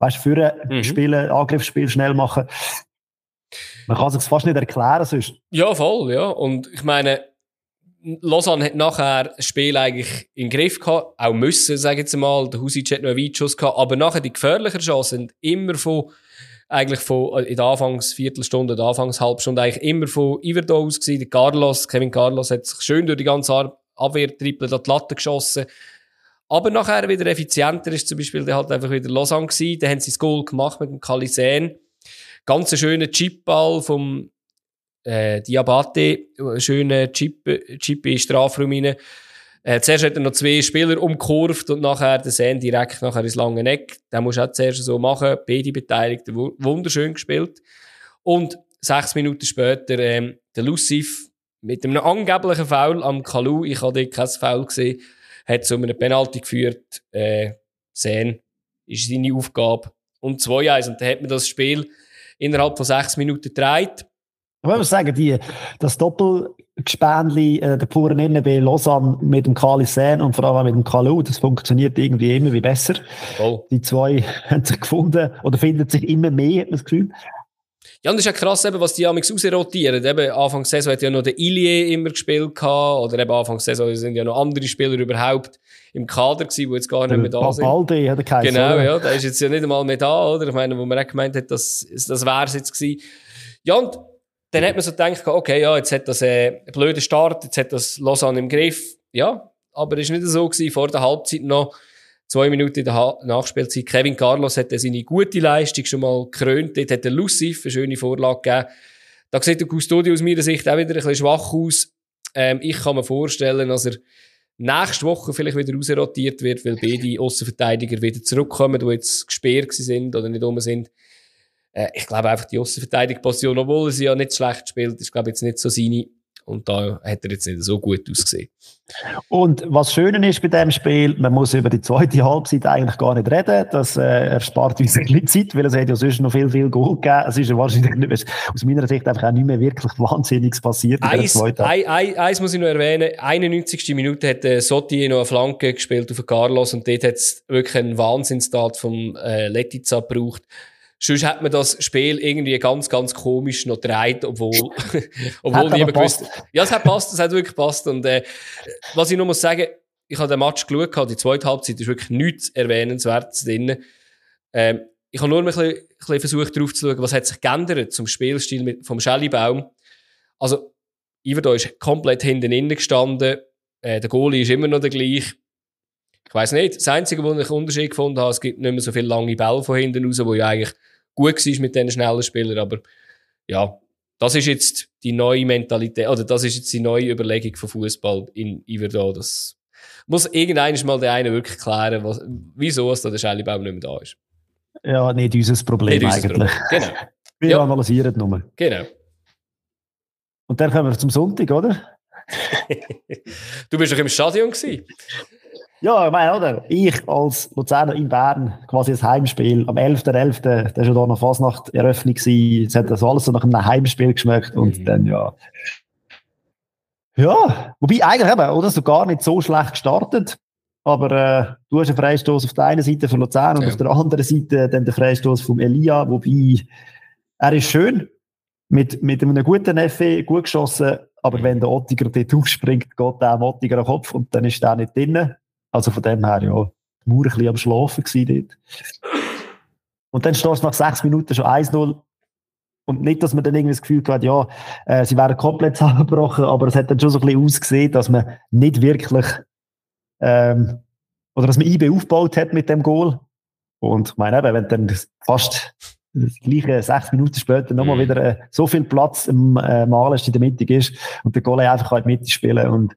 weißt, für mhm. Spielen, Angriffsspiel schnell machen. Man kann sich fast nicht erklären sonst. Ja, voll, ja. Und ich meine, Lausanne hat nachher das Spiel eigentlich im Griff gehabt, auch müssen, sage ich jetzt mal. Der Husic hat noch einen Weitschuss gehabt, aber nachher die gefährlichen Chancen sind immer von eigentlich von, äh, in der Anfangsviertelstunde, der Anfangshalbstunde eigentlich immer von Iverdo aus gewesen. Carlos, Kevin Carlos hat sich schön durch die ganze Abwehrtriple an die Latte geschossen. Aber nachher wieder effizienter ist zum Beispiel der halt einfach wieder Lausanne gewesen. Da haben sie das Goal gemacht mit dem Kalisen. Ganz schöner Chipball vom äh, Diabate, schöner Chip, Chip in Strafraum rein. Äh, zuerst hat er noch zwei Spieler umkurvt und nachher den Sen direkt nachher ins lange Eck. Den musst du auch zuerst so machen. Beide Beteiligten wunderschön gespielt. Und sechs Minuten später, ähm, der Lucif mit einem angeblichen Foul am Kalu, ich habe dort kein Foul gesehen, hat zu einem Penalty geführt. Äh, Sen ist seine Aufgabe. Und 2-1. Und dann hat man das Spiel innerhalb von sechs Minuten gedreht. Ich muss sagen, die, das Doppelgespänli äh, der puren NB Lausanne mit dem Kali Sen und vor allem mit dem Kalu, das funktioniert irgendwie immer wie besser. Oh. Die zwei haben sich gefunden oder finden sich immer mehr, hat man das Gefühl. Ja, und das ist ja krass, eben, was die amigs rausrotieren. Eben, Anfang der Saison hat ja noch der Ilie immer gespielt gehabt, oder eben Anfang der Saison sind ja noch andere Spieler überhaupt im Kader gewesen, die jetzt gar nicht mehr da sind. Baldi hat er geheißen, Genau, ja, der ist jetzt ja nicht einmal mehr da, oder? Ich meine, wo man auch gemeint hat, das, das wäre es jetzt gewesen. Ja, und dann hat man so gedacht, okay, ja, jetzt hat das äh, einen blöden Start, jetzt hat das Lausanne im Griff. Ja, aber es war nicht so gewesen, vor der Halbzeit noch zwei Minuten in der ha Nachspielzeit. Kevin Carlos hat seine gute Leistung schon mal gekrönt. Dort hat der Lucif eine schöne Vorlage gegeben. Da sieht der Custodio aus meiner Sicht auch wieder ein bisschen schwach aus. Ähm, ich kann mir vorstellen, dass er nächste Woche vielleicht wieder rausrotiert wird, weil beide Außenverteidiger wieder zurückkommen, die jetzt gesperrt sind oder nicht rum sind. Äh, ich glaube einfach die Außenverteidigungsposition, obwohl sie ja nicht schlecht spielt, ist glaube jetzt nicht so seine. Und da hat er jetzt nicht so gut ausgesehen. Und was Schöne ist bei dem Spiel, man muss über die zweite Halbzeit eigentlich gar nicht reden. Das äh, erspart uns ein bisschen Zeit, weil es hat ja sonst noch viel, viel Goal gegeben. Es ist ja wahrscheinlich nicht, aus meiner Sicht einfach auch nicht mehr wirklich Wahnsinniges passiert. Eins, ein, ein, eins muss ich noch erwähnen. 91. Minute hat äh, Sotti noch eine Flanke gespielt auf Carlos und dort hat es wirklich einen Wahnsinnstat vom äh, Letizia gebraucht Sonst hat man das Spiel irgendwie ganz, ganz komisch noch gedreht, obwohl, obwohl niemand gewusst Ja, es hat passt, es hat wirklich passt. Und, äh, was ich noch muss sagen, ich habe den Match geschaut, die zweite Halbzeit ist wirklich nichts erwähnenswertes drin. Ähm, ich habe nur ein bisschen, ein bisschen versucht, darauf zu schauen, was hat sich geändert zum Spielstil mit, vom Schellibaum. Also, Iverdo ist komplett hinten innen gestanden. Äh, der Goalie ist immer noch der gleiche. Ich weiß nicht. Das Einzige, wo ich einen Unterschied gefunden habe, es gibt nicht mehr so viele lange Bälle von hinten raus, wo ja eigentlich gut war mit diesen schnellen Spielern. Aber ja, das ist jetzt die neue Mentalität, oder das ist jetzt die neue Überlegung von Fußball in Iverdo. Das muss irgendeines mal der eine wirklich klären, was, wieso es da der Schellibaum nicht mehr da ist. Ja, nicht unser Problem nicht eigentlich. Problem. Genau. Wir ja. analysieren nur. Genau. Und dann kommen wir zum Sonntag, oder? du bist doch im Stadion gewesen. Ja, ich meine, oder? Ich als Luzerner in Bern, quasi ein Heimspiel, am 11.11., .11., da war da noch Fasnacht Eröffnung es hat das alles so nach einem Heimspiel geschmeckt und mhm. dann, ja. Ja, wobei eigentlich eben, oder, so gar nicht so schlecht gestartet. Aber äh, du hast einen Freistoß auf der einen Seite von Luzern und ja. auf der anderen Seite dann den Freistoß vom Elia, wobei er ist schön, mit, mit einem guten Neffe, gut geschossen, aber wenn der Ottiger dort aufspringt, geht der Ottiger am Kopf und dann ist der nicht drin. Also von dem her, ja, die Mauer ein bisschen am Schlafen gewesen dort. Und dann steht es nach sechs Minuten schon 1-0. Und nicht, dass man dann irgendwie das Gefühl hat, ja, äh, sie wären komplett zusammengebrochen, aber es hat dann schon so ein bisschen ausgesehen, dass man nicht wirklich, ähm, oder dass man IB aufgebaut hat mit dem Goal. Und ich meine eben, wenn dann fast das gleiche sechs Minuten später nochmal mhm. wieder äh, so viel Platz im äh, Mal in der Mitte ist und der Goal einfach in die Mitte spielen und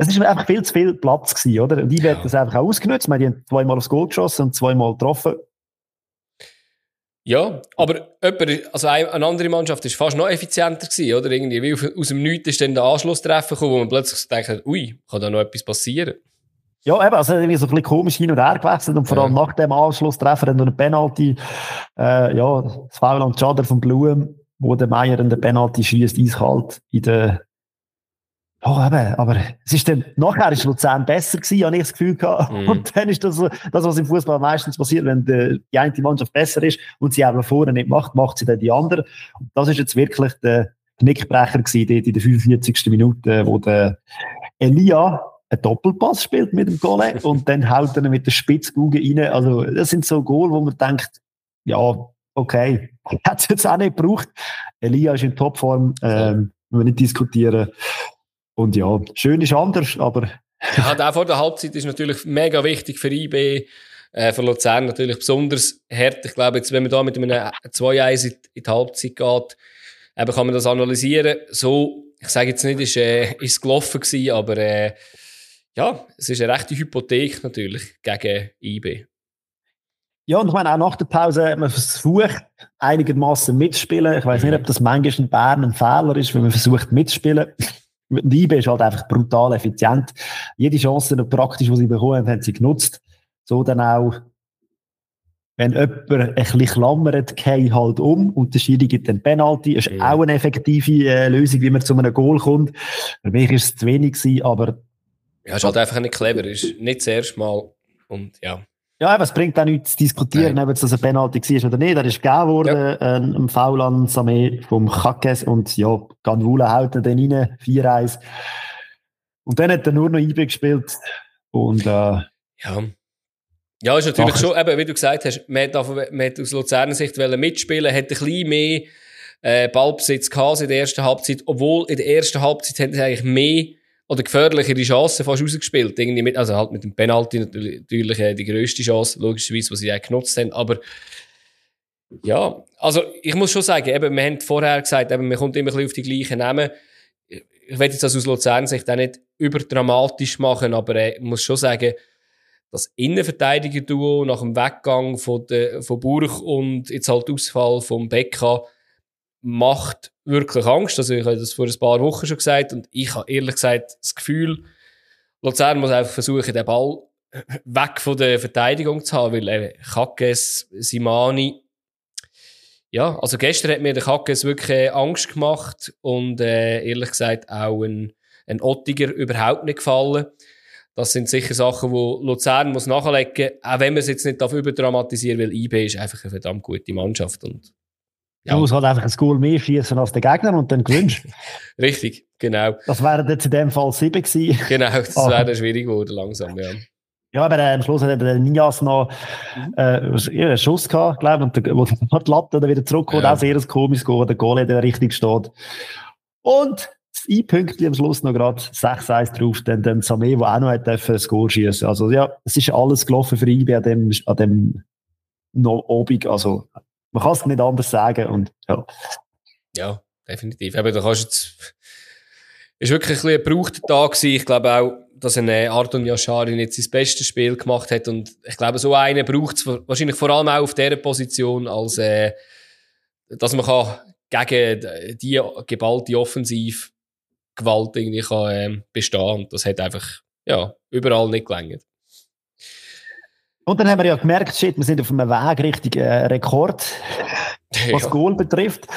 es ist einfach viel zu viel Platz gewesen, oder? Und ich ja. werde das einfach auch ausgenutzt. Wir haben zweimal aufs Goal geschossen und zweimal getroffen. Ja, aber jemand, also eine andere Mannschaft ist fast noch effizienter gewesen, oder? Irgendwie, wie aus dem Nichts ist dann der Anschlusstreffer gekommen, wo man plötzlich denkt, ui, kann da noch etwas passieren? Ja, eben, also irgendwie so ein bisschen komisch hin und her gewechselt und vor allem ja. nach dem Anschlusstreffer dann noch eine Penalty, äh, ja, das Foul an Schader von Blum, wo der Meier dann den Penalty schießt, eiskalt in der Oh, eben, aber es ist dann, nachher ist Luzern besser gewesen, habe ich das Gefühl gehabt. Mm. Und dann ist das, das was im Fußball meistens passiert, wenn die, die eine Mannschaft besser ist und sie aber vorne nicht macht, macht sie dann die andere. Und das ist jetzt wirklich der Knickbrecher gewesen, dort in der 45. Minute, wo der Elia einen Doppelpass spielt mit dem Goal und dann haut er mit der Spitzkugel rein. Also, das sind so Goal, wo man denkt, ja, okay, hat es jetzt auch nicht gebraucht. Elia ist in Topform, ähm, wir nicht diskutieren. Und ja, schön ist anders, aber. ja, der vor der Halbzeit ist natürlich mega wichtig für IB, äh, für Luzern natürlich besonders hart. Ich glaube, jetzt, wenn man da mit einem 2-1 in die Halbzeit geht, eben kann man das analysieren. So, ich sage jetzt nicht, ist, äh, ist gelaufen gewesen, aber äh, ja, es ist eine rechte Hypothek natürlich gegen IB. Ja, und ich meine, auch nach der Pause hat man versucht, einigermaßen mitzuspielen. Ich weiß nicht, ob das manchmal in Bern ein Fehler ist, wenn man versucht mitzuspielen. IB ist halt einfach brutal effizient. Jede Chance, praktisch, die sie bekommen haben, sie genutzt. So dann auch, wenn jemand ein bisschen klammert, geht halt um und der Schiri gibt dann Penalty. Das ist ja. auch eine effektive äh, Lösung, wie man zu einem Goal kommt. Für mich ist es zu wenig gewesen, aber... Ja, ist halt einfach nicht clever. Ist nicht das erste Mal und ja. Ja, aber es bringt auch nichts zu diskutieren, ob es ein Penalty war oder nicht. Er ist gegeben worden, ja. äh, ein Foul an Samé vom Chakes und ja, Ganvula haut ihn dann rein, 4-1. Und dann hat er nur noch IB gespielt und äh, ja. Ja, ist natürlich schon, eben, wie du gesagt hast, man hat, man hat aus Luzerner Sicht mitspielen, hat ein bisschen mehr äh, Ballbesitz gehabt in der ersten Halbzeit, obwohl in der ersten Halbzeit haben sie eigentlich mehr oder gefährlichere Chancen fast rausgespielt. Irgendwie mit, also halt mit dem Penalty natürlich, äh, die grösste Chance, logischerweise, die sie auch genutzt haben. Aber ja, also ich muss schon sagen, eben, wir haben vorher gesagt, eben, man kommt immer ein bisschen auf die gleichen Namen. Ich will jetzt das aus Luzern sich auch nicht überdramatisch machen, aber äh, ich muss schon sagen, das Innenverteidiger-Duo nach dem Weggang von, der, von Burg und jetzt halt Ausfall vom Becker macht wirklich Angst. Also ich habe das vor ein paar Wochen schon gesagt und ich habe ehrlich gesagt das Gefühl, Luzern muss einfach versuchen, den Ball weg von der Verteidigung zu haben, weil eben Kackes, Simani, ja, also gestern hat mir der Kackes wirklich Angst gemacht und äh, ehrlich gesagt auch ein, ein Ottiger überhaupt nicht gefallen. Das sind sicher Sachen, wo Luzern muss nachlegen, auch wenn man es jetzt nicht überdramatisieren will. IB ist einfach eine verdammt gute Mannschaft und ja. Du musst halt einfach ein Goal mehr schießen als der Gegner und dann gewinnst Richtig, genau. Das wäre jetzt in dem Fall sieben gewesen. Genau, das ah. wäre schwierig geworden langsam, ja. Ja, aber äh, am Schluss hat der Nias noch äh, einen Schuss gehabt, glaube ich, und der, wo die Latte dann wieder zurückkommt, ja. auch sehr ein komisches Goal, der Goal der richtig steht. Und ein Pünktchen am Schluss noch gerade 6-1 drauf, dann, dann Samé, der auch noch hat dürfen, das Goal schießen. Also ja, es ist alles gelaufen für IB an dem, an dem no Obig, also man kann es nicht anders sagen und ja. Ja, definitiv. Aber da kannst jetzt, ist wirklich ein, gebrauchter Tag gewesen. Ich glaube auch, dass ein äh, Arton Yasharin jetzt sein bestes Spiel gemacht hat und ich glaube, so einen braucht es wahrscheinlich vor allem auch auf dieser Position, als äh, dass man kann gegen die geballte Offensiv Gewalt irgendwie kann, äh, bestehen und das hat einfach ja, überall nicht gelangt. Und dann haben wir ja gemerkt, shit, wir sind auf einem Weg Richtung äh, Rekord, was ja. Goal betrifft.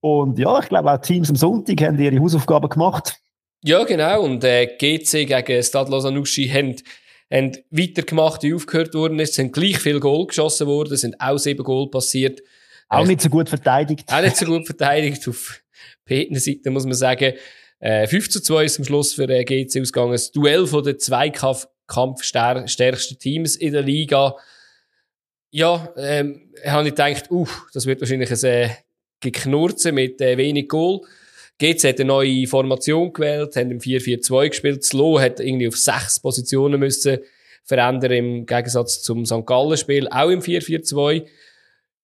Und ja, ich glaube auch Teams am Sonntag haben ihre Hausaufgaben gemacht. Ja, genau. Und äh, GC gegen Stade Lausanne-Uschi haben, haben weitergemacht, wie aufgehört worden ist. Es sind gleich viele Goal geschossen worden, es sind auch sieben Goal passiert. Auch nicht so gut verteidigt. Auch nicht so gut verteidigt auf Seiten, muss man sagen. Äh, 5 zu 2 ist am Schluss für äh, GC ausgegangen. Das Duell von den Zweikampf kampfstärksten Teams in der Liga. Ja, ähm, habe ich gedacht, uh, das wird wahrscheinlich ein äh, Geknurzen mit äh, wenig Goal. GC hat eine neue Formation gewählt, haben im 4-4-2 gespielt. Slo hat irgendwie auf sechs Positionen müssen verändern im Gegensatz zum St. Gallen-Spiel, auch im 4-4-2.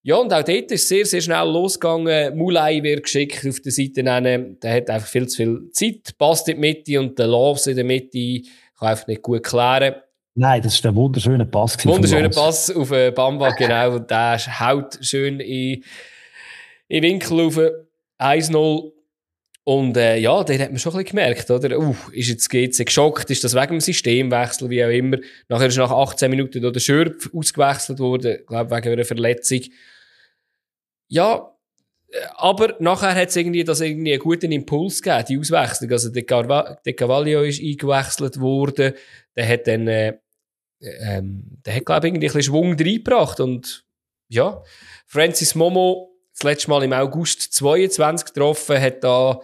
Ja, und auch dort ist sehr, sehr schnell losgegangen. Mulai wird geschickt auf der Seite nennen. Der hat einfach viel zu viel Zeit, passt in die Mitte und der Loves in der Mitte kann einfach nicht gut klären. Nein, das ist ein wunderschöner Pass. Wunderschöner Pass auf äh, Bamba, genau. Der haut schön in, in Winkel auf 1-0. Und äh, ja, den hat man schon ein bisschen gemerkt, oder? Uh, ist jetzt GC geschockt? Ist das wegen dem Systemwechsel, wie auch immer? Nachher ist nach 18 Minuten der Schürpf ausgewechselt worden, glaube wegen einer Verletzung. Ja, aber nachher hat es irgendwie, das irgendwie einen guten Impuls gegeben, die Auswechslung. Also der, Carva der Cavallio ist eingewechselt worden, der hat dann, äh, ähm, der hat, glaube ich, irgendwie ein bisschen Schwung reingebracht. Und ja, Francis Momo, das letzte Mal im August 22 getroffen, hat da,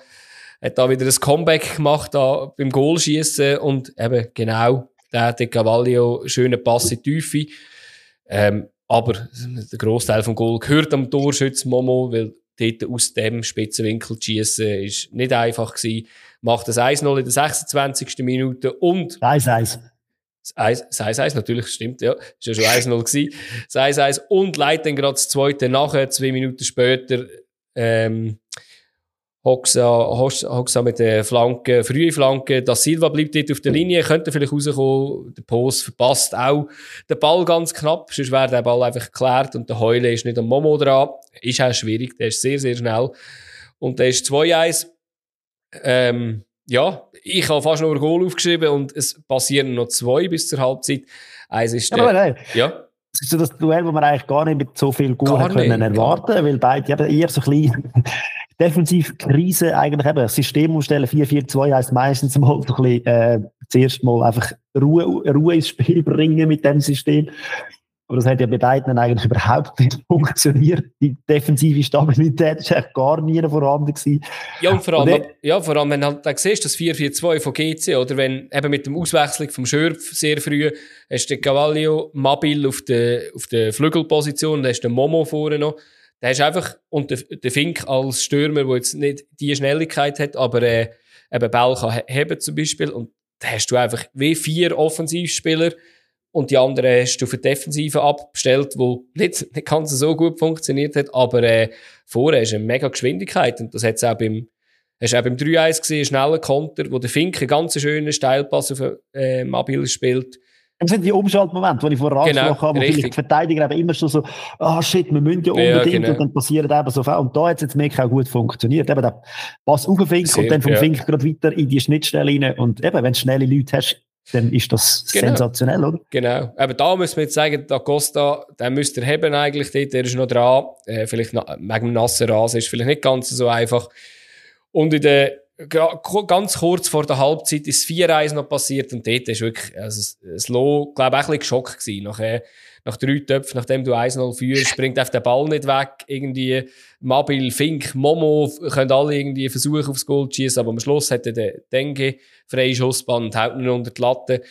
hat da wieder ein Comeback gemacht da beim Goalschießen und eben genau, der, der Cavallio, schöner Pass in die Tiefe. Ähm, aber der Großteil vom Goal gehört am Torschütz Momo, weil dort aus dem Spitzenwinkel zu schießen, ist nicht einfach gewesen. Macht das 1-0 in der 26. Minute und... 1-1. Das 1-1, natürlich, stimmt, ja. Ist ja schon 1-0 gewesen. Das 1-1 und leitet dann gerade das zweite nachher, zwei Minuten später, ähm, Hoxa, Hoxa mit der Flanke, frühe Flanke. Da Silva bleibt dort auf der Linie, könnte vielleicht rauskommen. Der Post verpasst auch den Ball ganz knapp, sonst wäre der Ball einfach geklärt und der Heule ist nicht am Momo dran. Ist auch schwierig, der ist sehr, sehr schnell. Und der ist 2-1. Ähm, ja, ich habe fast nur ein Goal aufgeschrieben und es passieren noch zwei bis zur Halbzeit. Eins ist der, ja, nein. ja. Das ist so das Duell, das man eigentlich gar nicht mit so viel Goal können erwarten, weil beide eben eher so klein Defensivkrise eigentlich eben, System umstellen, 4-4-2 heisst meistens mal so ein bisschen, äh, zuerst mal einfach Ruhe, Ruhe ins Spiel bringen mit dem System. Aber das hat ja bei beiden eigentlich überhaupt nicht funktioniert. Die defensive Stabilität ist eigentlich gar nie vorhanden gewesen. Ja, und vor allem, und ja, vor allem wenn du halt, siehst, das 4-4-2 von GC, oder wenn eben mit dem Auswechslung vom Schürpf sehr früh, hast du den Cavallio Mabil auf der, auf der Flügelposition, dann hast du den Momo vorne noch. Da hast einfach, und der, der Fink als Stürmer, der jetzt nicht die Schnelligkeit hat, aber äh, eben Ball kann heben zum Beispiel, und da hast du einfach wie vier Offensivspieler und die anderen hast du für die Defensive abgestellt, wo nicht, nicht ganz so gut funktioniert hat, aber äh, vorher du eine mega Geschwindigkeit und das hat es auch beim Hast du auch beim 3-1 gesehen, schneller Konter, wo der Fink einen ganz schönen Steilpass auf äh, Mabil spielt. Das sind die Umschaltmomente, die ich vorher genau, angesprochen habe, wo richtig. vielleicht Verteidiger eben immer schon so, ah oh, shit, wir müssen ja unbedingt, ja, genau. und dann passiert eben so viel. Und da hat es jetzt wirklich auch gut funktioniert. Eben der Pass auf den Fink Sehr, und dann vom ja. Fink gerade weiter in die Schnittstelle rein. Und eben, wenn du schnelle Leute hast, dann ist das genau. sensationell, oder? Genau. Aber da müssen wir jetzt sagen, da Costa, den müsst ihr haben eigentlich dort, der ist noch dran. Äh, vielleicht wegen dem nassen Rasen ist vielleicht nicht ganz so einfach. Und in der ganz kurz vor der Halbzeit ist 4-1 noch passiert und dort ist wirklich, also das Lo, glaube ich, ein bisschen geschockt gewesen. Nachher, nach drei Töpfen, nachdem du 1-0 führst, springt auf der Ball nicht weg. Irgendwie Mabil, Fink, Momo können alle irgendwie versuchen, aufs Goal zu schießen, aber am Schluss hat der Dengue freie Schussbahn und haut nur unter die Latte.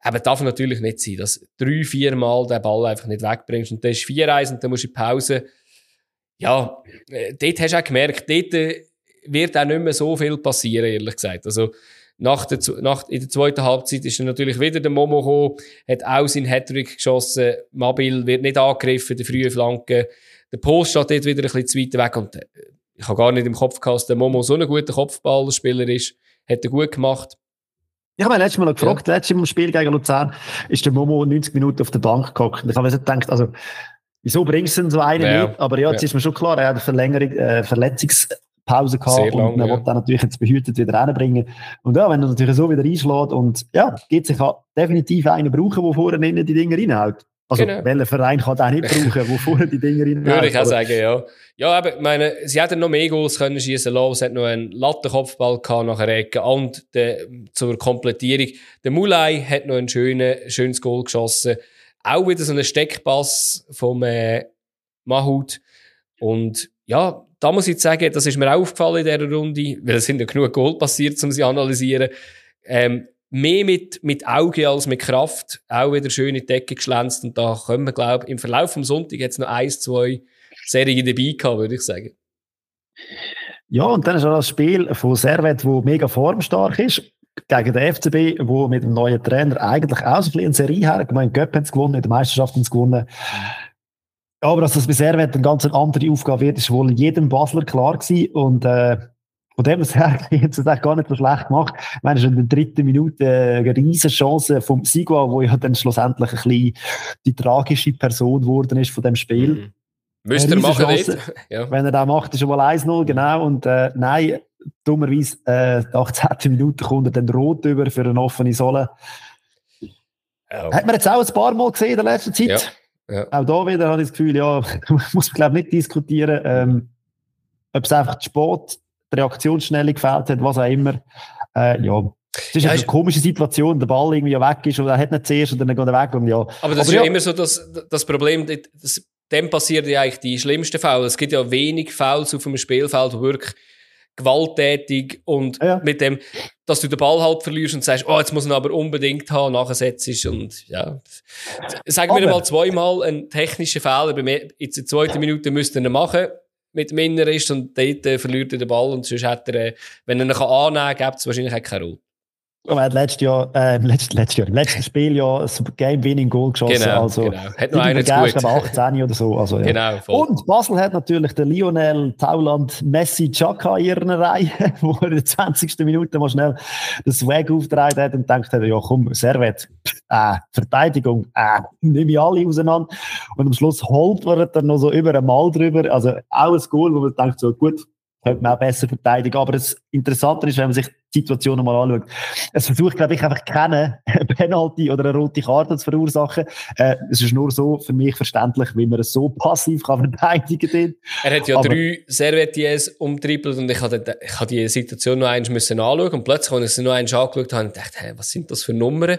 Aber darf natürlich nicht sein, dass drei, vier Mal den Ball einfach nicht wegbringst und dann ist 4-1 und dann musst du in Pause. Ja, äh, dort hast du auch gemerkt, dort äh, wird auch nicht mehr so viel passieren, ehrlich gesagt. Also, nach der, nach, in der zweiten Halbzeit ist dann natürlich wieder der Momo gekommen, hat auch seinen Hattrick geschossen. Mabil wird nicht angegriffen, der frühe Flanke. Der Post steht dort wieder ein bisschen zu weit weg und äh, ich habe gar nicht im Kopf gehabt, dass der Momo so ein guter Kopfballspieller ist. Hat er gut gemacht. Ich habe mich letztes Mal noch gefragt, ja. letztes Mal im Spiel gegen Luzern ist der Momo 90 Minuten auf der Bank gehockt. Ich habe mir gedacht, also, wieso bringst du denn so einen ja. mit? Aber ja, jetzt ja. ist mir schon klar, er hat eine Verlängerung, äh, Verletzungs Pause gehabt Sehr lang, und man ja. will dann natürlich jetzt behütet wieder reinbringen. Und ja, wenn er natürlich so wieder einschlägt und ja, geht sich definitiv einen brauchen, der vorne innen die Dinger reinhaut. Also, genau. welcher Verein kann den nicht brauchen, der vorne die Dinger reinhaut? Würde ich auch sagen, ja. Ja, aber, meine, sie hätten noch mehr Goals können schießen lassen. Es hat noch einen Lattenkopfball gehabt nach einer Ecke. Und der, zur Komplettierung. Der Mulai hat noch ein schönes, schönes Goal geschossen. Auch wieder so ein Steckpass vom, äh, Mahut. Und, ja, da muss ich sagen, das ist mir auch aufgefallen in dieser Runde, weil es sind ja genug Goal passiert, um sie analysieren. Ähm, mehr mit, mit Auge als mit Kraft. Auch wieder schön in die Decke geschlänzt. Und da können wir, glaube im Verlauf vom Sonntag jetzt noch eins, zwei Serien dabei gehabt, würde ich sagen. Ja, und dann ist auch das Spiel von Servet, wo mega formstark ist, gegen den FCB, wo mit dem neuen Trainer eigentlich auch so ein bisschen eine Serie her, ich meine, Göpp hat es gewonnen, in der Meisterschaft haben gewonnen. Aber dass das Servet eine ganz andere Aufgabe wird, ist wohl jedem Basler klar gewesen. Und äh, von dem her jetzt es gar nicht so schlecht gemacht. Ich meine, schon in der dritten Minute eine riesige Chance vom Sigua, wo ja dann schlussendlich ein bisschen die tragische Person geworden ist von dem Spiel. Mhm. Müsste er machen, Chance, ja. Wenn er das macht, ist er wohl 1-0, genau. Und äh, nein, dummerweise, äh, 18. Minute kommt er dann rot über für eine offene Sohle. Oh. Hat man jetzt auch ein paar Mal gesehen in der letzten Zeit. Ja. Ja. Auch da wieder habe ich das Gefühl, ja, muss man glaube nicht diskutieren, ähm, ob es einfach spät, die Reaktionsschnelle gefällt hat, was auch immer. Äh, ja, es ist ja, eine komische Situation, der Ball irgendwie weg ist und er hat nicht zuerst und dann geht er weg und ja. Aber das Aber ist ja immer so das, das Problem, das, dem passiert ja eigentlich die schlimmsten Fouls. Es gibt ja wenig Fouls auf einem Spielfeld, wo wirklich gewalttätig und ja. mit dem, dass du den Ball halt verlierst und sagst, oh, jetzt muss man aber unbedingt haben, nachher setzt und ja. Sagen wir mal zweimal einen technischen Fehler, in der zweiten Minute müsste er machen, mit Minner ist und dort äh, verliert er den Ball und sonst hat er, äh, wenn er ihn annehmen kann, gibt es wahrscheinlich auch keine Rote. Aber er hat letztes Jahr, äh, letztes, letztes Jahr, im letzten Spiel ja ein Game-Winning-Goal geschossen. Genau, also, genau. Hat noch einen gut. glaube 18 oder so. Also, ja. Genau, voll. Und Basel hat natürlich den Lionel Tauland Messi Chaka in ihrer Reihe, wo er in der 20. Minute mal schnell das Swag aufgetragen hat und denkt hat, ja komm, Servet, äh, Verteidigung, äh, nehme ich alle auseinander. Und am Schluss holt man dann noch so über einmal drüber. Also auch ein Goal, wo man denkt so, gut, könnte man auch besser verteidigen. Aber das Interessante ist, wenn man sich die Situation nochmal anschaut. Es versucht, glaube ich, einfach keine Penalty oder eine rote Karte zu verursachen. Äh, es ist nur so für mich verständlich, wie man es so passiv kann verteidigen kann. Er hat ja Aber, drei Servetiers umtrippelt und ich habe, ich die Situation noch einmal müssen anschauen und plötzlich, als ich sie noch einmal angeschaut habe, dachte ich, hey, was sind das für Nummern?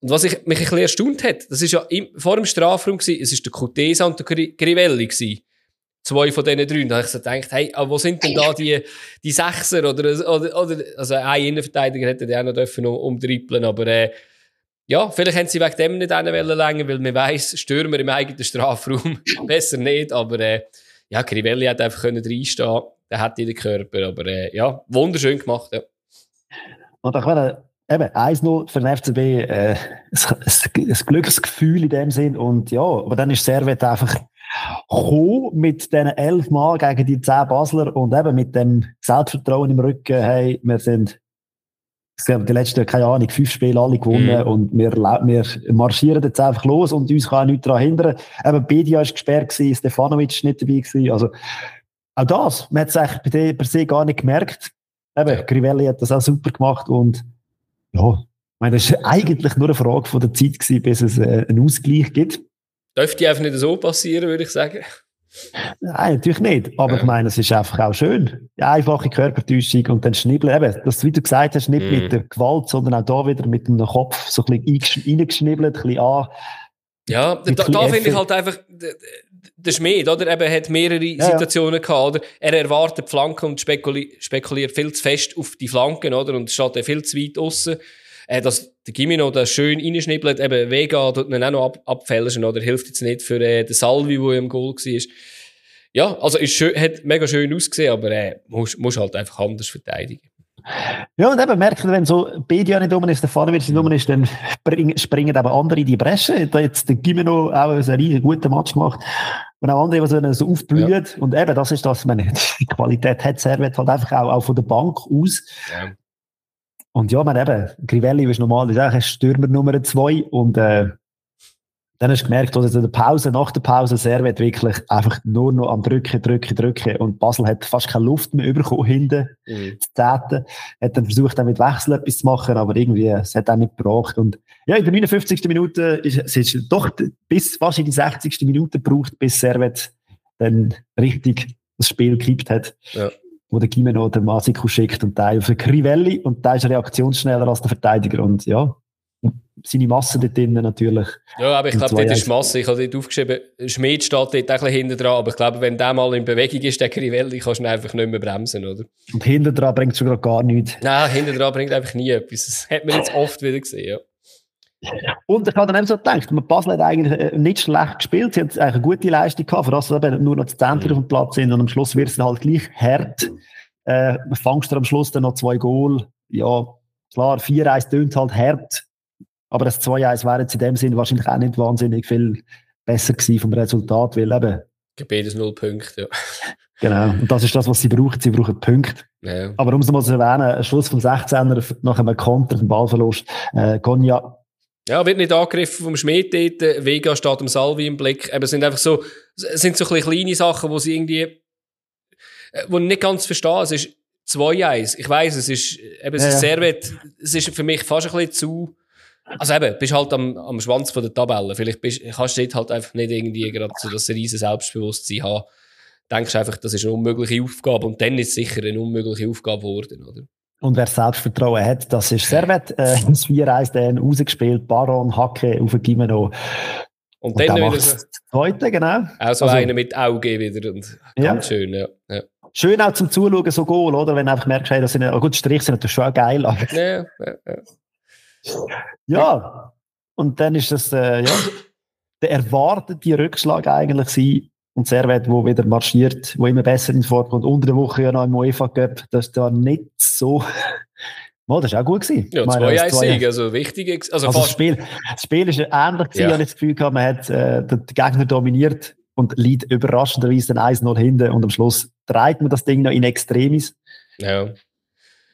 Und was ich, mich ein bisschen erstaunt hat, das ist ja im, vor dem Strafraum gewesen, es ist der Cutesa und der Grivelli gewesen zwei von diesen drei. Und dann habe ich so gedacht, hey, aber wo sind denn da die, die Sechser oder, oder, oder also ein Innenverteidiger hätte der auch noch dürfen aber äh, ja, vielleicht haben sie wegen dem nicht einen länger, weil man weiss, Stürmer im eigenen Strafraum, besser nicht, aber äh, ja, Crivelli hat einfach können reinstehen, der hat den Körper, aber äh, ja, wunderschön gemacht, ja. Und ich meine, eben, 1-0 für den FCB, äh, ein, ein Glücksgefühl in dem Sinn und ja, aber dann ist Servet einfach gekommen mit diesen elf Mal gegen die zehn Basler und eben mit dem Selbstvertrauen im Rücken, hey, wir sind die letzten, keine Ahnung, fünf Spiele alle gewonnen mm. und wir, wir marschieren jetzt einfach los und uns kann auch nichts daran hindern. Eben, Bedia ist gesperrt Stefanovic ist nicht dabei gewesen, also auch das, man hat es eigentlich bei per se gar nicht gemerkt. Eben, ja. Crivelli hat das auch super gemacht und ja, ich meine, das war eigentlich nur eine Frage von der Zeit gewesen, bis es äh, einen Ausgleich gibt. Dürfte einfach nicht so passieren, würde ich sagen. Nein, natürlich nicht. Aber ja. ich meine, es ist einfach auch schön. Die einfache Körpertäuschung und dann schnibbeln. Eben, das, wie du gesagt hast, nicht mm. mit der Gewalt, sondern auch da wieder mit dem Kopf so ein bisschen reingeschnibbelt, ein bisschen an. Ja, da, da finde ich halt einfach, der Schmied, oder? Eben, hat mehrere ja, Situationen ja. gehabt, oder? Er erwartet Flanken und spekuli spekuliert viel zu fest auf die Flanken, oder? Und steht viel zu weit aussen. Äh, dass der Gimino da schön reinschnibbelt, eben Vega tut ihn auch noch ab abfälschen, oder? Hilft jetzt nicht für äh, den Salvi, der im Goal war. Ja, also ist schön, hat mega schön ausgesehen, aber äh, muss, muss halt einfach anders verteidigen. Ja, und eben merkt wenn so Bedia nicht rum ist, der Fahrer nicht rum ist, dann springen, eben andere in die Bresche. Da jetzt der Gimeno auch einen riesen guten Match gemacht. Und auch andere, die so aufblühen. Ja. Und eben, das ist das, meine, die Qualität hat Servet halt einfach auch, auch von der Bank aus. Ja. Und ja, man eben, Grivelli ist normal, ist Stürmer Nummer zwei und, äh, dann hast du gemerkt, dass in der Pause, nach der Pause, Servet wirklich einfach nur noch am Drücken, Drücken, Drücken. Und Basel hat fast keine Luft mehr bekommen hinten, mhm. zu Zehnten. Hat dann versucht, dann mit Wechsel etwas zu machen, aber irgendwie, es hat auch nicht gebraucht. Und ja, in der 59. Minute ist es ist doch bis fast in die 60. Minute gebraucht, bis Servet dann richtig das Spiel gekippt hat. Ja. Wo der Gimeno den Masiku schickt und der auf den Crivelli und der ist reaktionsschneller als der Verteidiger. Und ja, seine Masse dort drinnen natürlich. Ja, aber ich glaube, dort ist Masse. Ich habe dort aufgeschrieben, Schmied steht dort ein bisschen hinten dran, aber ich glaube, wenn der mal in Bewegung ist, der Crivelli, kannst du ihn einfach nicht mehr bremsen, oder? Und hinten dran bringt es schon gar nichts. Nein, hinten dran bringt einfach nie etwas. Das hat man jetzt oft wieder gesehen, ja. Und ich habe dann eben so gedacht, Basel hat eigentlich äh, nicht schlecht gespielt. Sie hat eigentlich eine gute Leistung gehabt, vor allem, dass eben nur noch die Zentren mhm. auf dem Platz sind und am Schluss wird es dann halt gleich hart. Äh, fangst du am Schluss dann noch zwei Goal. Ja, klar, 4-1 tönt halt hart. Aber das 2-1 wäre jetzt in dem Sinn wahrscheinlich auch nicht wahnsinnig viel besser gewesen vom Resultat, weil eben. Beides null Punkte, ja. Genau. Und das ist das, was sie brauchen. Sie brauchen Punkte. Ja. Aber um es mal zu erwähnen, Schluss vom 16er nach einem Konter, einem Ballverlust, äh, Gonja. Ja, wird nicht angegriffen vom Schmied dort. Vega steht am Salvi im Blick. Es sind einfach so, sind so ein kleine Sachen, wo sie irgendwie, äh, wo ich nicht ganz verstehe. Es ist 2-1. Ich weiss, es ist, eben, es ja, ist sehr, weit, es ist für mich fast ein bisschen zu, also eben, bist halt am, am Schwanz von der Tabelle. Vielleicht bist, kannst du dort halt einfach nicht irgendwie gerade so das riesen Selbstbewusstsein haben. Denkst einfach, das ist eine unmögliche Aufgabe und dann ist es sicher eine unmögliche Aufgabe geworden, oder? Und wer Selbstvertrauen hat, das ist Servet. Äh, das 4-1 dann rausgespielt, Baron, Hacke auf Gimeno. Und, und dann wieder so, zweite, genau. Auch so also, einer mit Auge wieder und ganz ja. schön, ja. ja. Schön auch zum Zuschauen, so Goal, oder? Wenn du einfach merkst, hey, das sind, oh gut, Strich sind natürlich schon geil, aber. Ja, ja, ja. Ja, und dann ist das äh, ja, der erwartete Rückschlag eigentlich sein. Und Servet, wo wieder marschiert, wo immer besser in Form kommt. Unter der Woche ja noch im UEFA Cup, das war nicht so. Oh, das war auch gut. Gewesen. Ja, 2-1-Sieg, also wichtig. Also, also das, Spiel, das Spiel ist ähnlich gewesen, ja. ich das Gefühl gehabt, man hat äh, den Gegner dominiert und liegt überraschenderweise dann 1-0 hinten und am Schluss dreht man das Ding noch in Extremis. Ja.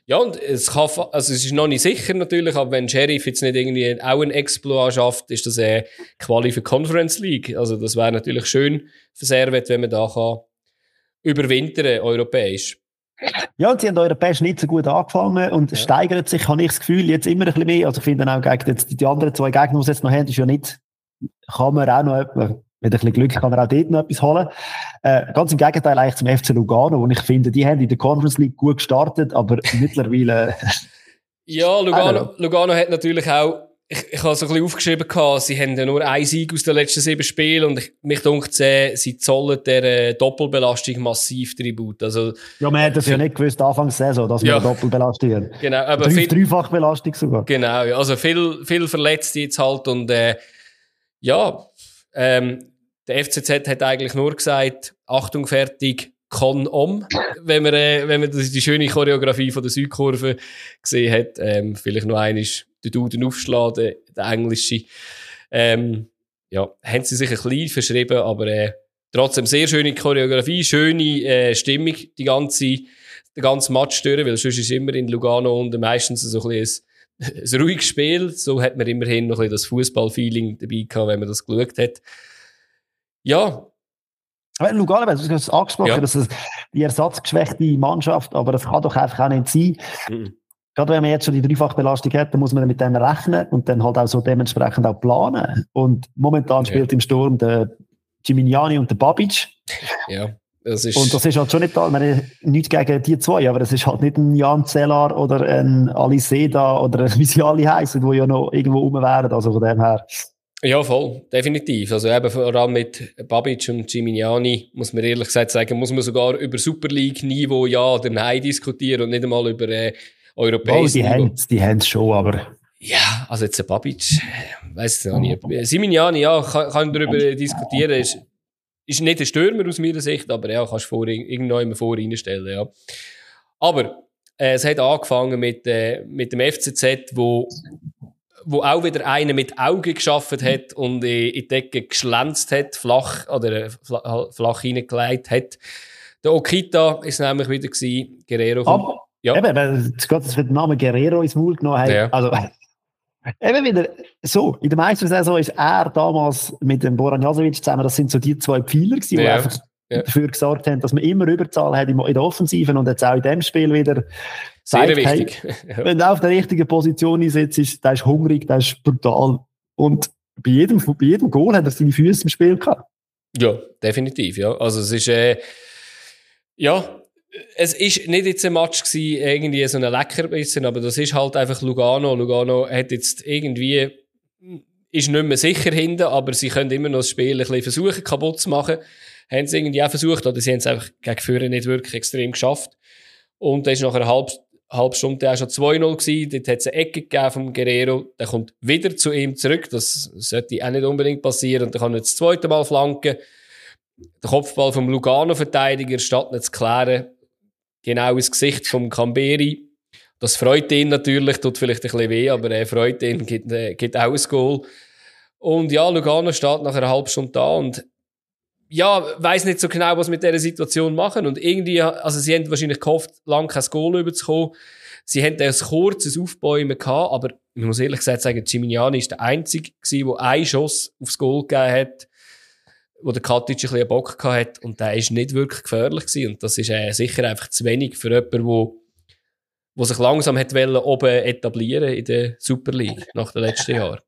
Ja, und es kann, also es ist noch nicht sicher natürlich, aber wenn Sheriff jetzt nicht irgendwie auch ein Exploit schafft, ist das eine Quali für Conference League. Also das wäre natürlich schön für Servet, wenn man da kann überwintern europäisch. Ja, und sie haben europäisch nicht so gut angefangen und ja. steigert sich, habe ich das Gefühl, jetzt immer ein bisschen mehr. Also ich finde auch gegen jetzt die anderen zwei Gegner, die sie jetzt noch haben, ist ja nicht, kann man auch noch mit ein bisschen Glück kann man auch dort noch etwas holen. Äh, ganz im Gegenteil eigentlich zum FC Lugano, wo ich finde, die haben in der Conference League gut gestartet, aber mittlerweile... ja, Lugano, Lugano hat natürlich auch ich, ich habe so ein bisschen aufgeschrieben, gehabt, sie haben ja nur einen Sieg aus den letzten sieben Spielen und ich, mich dunkt sie, sie zollen der äh, Doppelbelastung massiv Tribut. Also, ja, man hat das ja nicht gewusst, Anfangs Saison, dass wir ja. Doppelbelastung haben. Genau, aber Drei, viel, Dreifachbelastung sogar. Genau, ja, also viel, viel Verletzte jetzt halt und äh, ja, ähm, der FCZ hat eigentlich nur gesagt, Achtung, fertig, Con om, wenn man, äh, wenn man die schöne Choreografie von der Südkurve gesehen hat. Ähm, vielleicht noch einmal den Duden aufschlagen, der englische. Ähm, ja, haben sie sich ein bisschen verschrieben, aber äh, trotzdem sehr schöne Choreografie, schöne äh, Stimmung, die ganze, der ganze Match stören, weil sonst ist immer in Lugano und meistens so ein, ein, ein ruhiges Spiel. So hat man immerhin noch ein bisschen das Fußballfeeling dabei gehabt, wenn man das geschaut hat. Ja. Aber Lugano, du hast es angesprochen, ja. dass es die ersatzgeschwächte Mannschaft, aber das kann doch einfach auch nicht sein. Mhm. Gerade wenn man jetzt schon die Dreifachbelastung hat, dann muss man mit dem rechnen und dann halt auch so dementsprechend auch planen. Und momentan spielt ja. im Sturm der Gimignani und der Babic. Ja. Das ist und das ist halt schon nicht da, ich meine, nichts gegen die zwei, aber es ist halt nicht ein Jan Zellar oder ein Alice Seda oder wie sie alle heißen, die ja noch irgendwo rum wären, also von dem her. Ja, voll, definitiv. Also eben vor allem mit Babic und Gimignani, muss man ehrlich gesagt sagen, muss man sogar über Super League-Niveau ja oder nein diskutieren und nicht einmal über äh, europäisches oh, die Niveau. die haben es schon, aber... Ja, also jetzt ein Babic, weiß ich noch nicht. Simignani, ja, kann, kann darüber diskutieren, ist, ist nicht ein Stürmer aus meiner Sicht, aber ja, kannst du vor, irgendwo immer vor reinstellen, ja. Aber äh, es hat angefangen mit, äh, mit dem FCZ, wo wo auch wieder einer mit Augen geschaffen hat und in die Decke geschlänzt hat, flach oder flach, flach reingelegt hat. Der Okita ist nämlich wieder gewesen, Guerrero. Aber, ja. Eben, weil das wird der Name Guerrero ins Maul genommen hat. Ja. Also, eben wieder so, in der Meistersaison ist er damals mit dem Boran Jasovic zusammen, das sind so die zwei Pfeiler gewesen, ja. die einfach ja. dafür gesorgt haben, dass man immer Überzahl hat in der Offensive und jetzt auch in dem Spiel wieder sehr wichtig. Hey, wenn du auf der richtigen Position einsetzt, der ist hungrig, der ist brutal und bei jedem, bei jedem Goal hat er seine Füße im Spiel gehabt. Ja, definitiv, ja. Also es ist, äh, ja, es ist nicht jetzt ein Match gewesen, irgendwie so ein Leckerbissen, aber das ist halt einfach Lugano. Lugano hat jetzt irgendwie, ist nicht mehr sicher hinten, aber sie können immer noch das Spiel ein bisschen versuchen, kaputt zu machen haben sie irgendwie auch versucht, oder sie haben es einfach gegen Führer nicht wirklich extrem geschafft. Und dann ist nach einer halben Stunde auch schon 2-0 gewesen. Dort hat es eine Ecke gegeben vom Guerrero. Der kommt wieder zu ihm zurück. Das sollte auch nicht unbedingt passieren. Und dann kann er das zweite Mal flanken. Der Kopfball vom Lugano-Verteidiger, statt nicht zu klären, genau ins Gesicht vom Camberi. Das freut ihn natürlich, tut vielleicht ein bisschen weh, aber er freut ihn, gibt, äh, gibt auch ein Goal. Und ja, Lugano steht nach einer halben Stunde da und ja, weiß nicht so genau, was mit dieser Situation machen. Und irgendwie, also sie haben wahrscheinlich gehofft, lang kein Goal überzukommen. Sie haben ein kurzes Aufbäumen gehabt, aber ich muss ehrlich gesagt sagen, Gimignani ist der Einzige der einen Schuss aufs Goal gegeben hat, wo der Katic ein bisschen Bock gehabt hat. Und der ist nicht wirklich gefährlich gewesen. Und das ist äh, sicher einfach zu wenig für jemanden, wo, wo sich langsam hat wollen, oben etablieren in der Super League nach den letzten Jahren.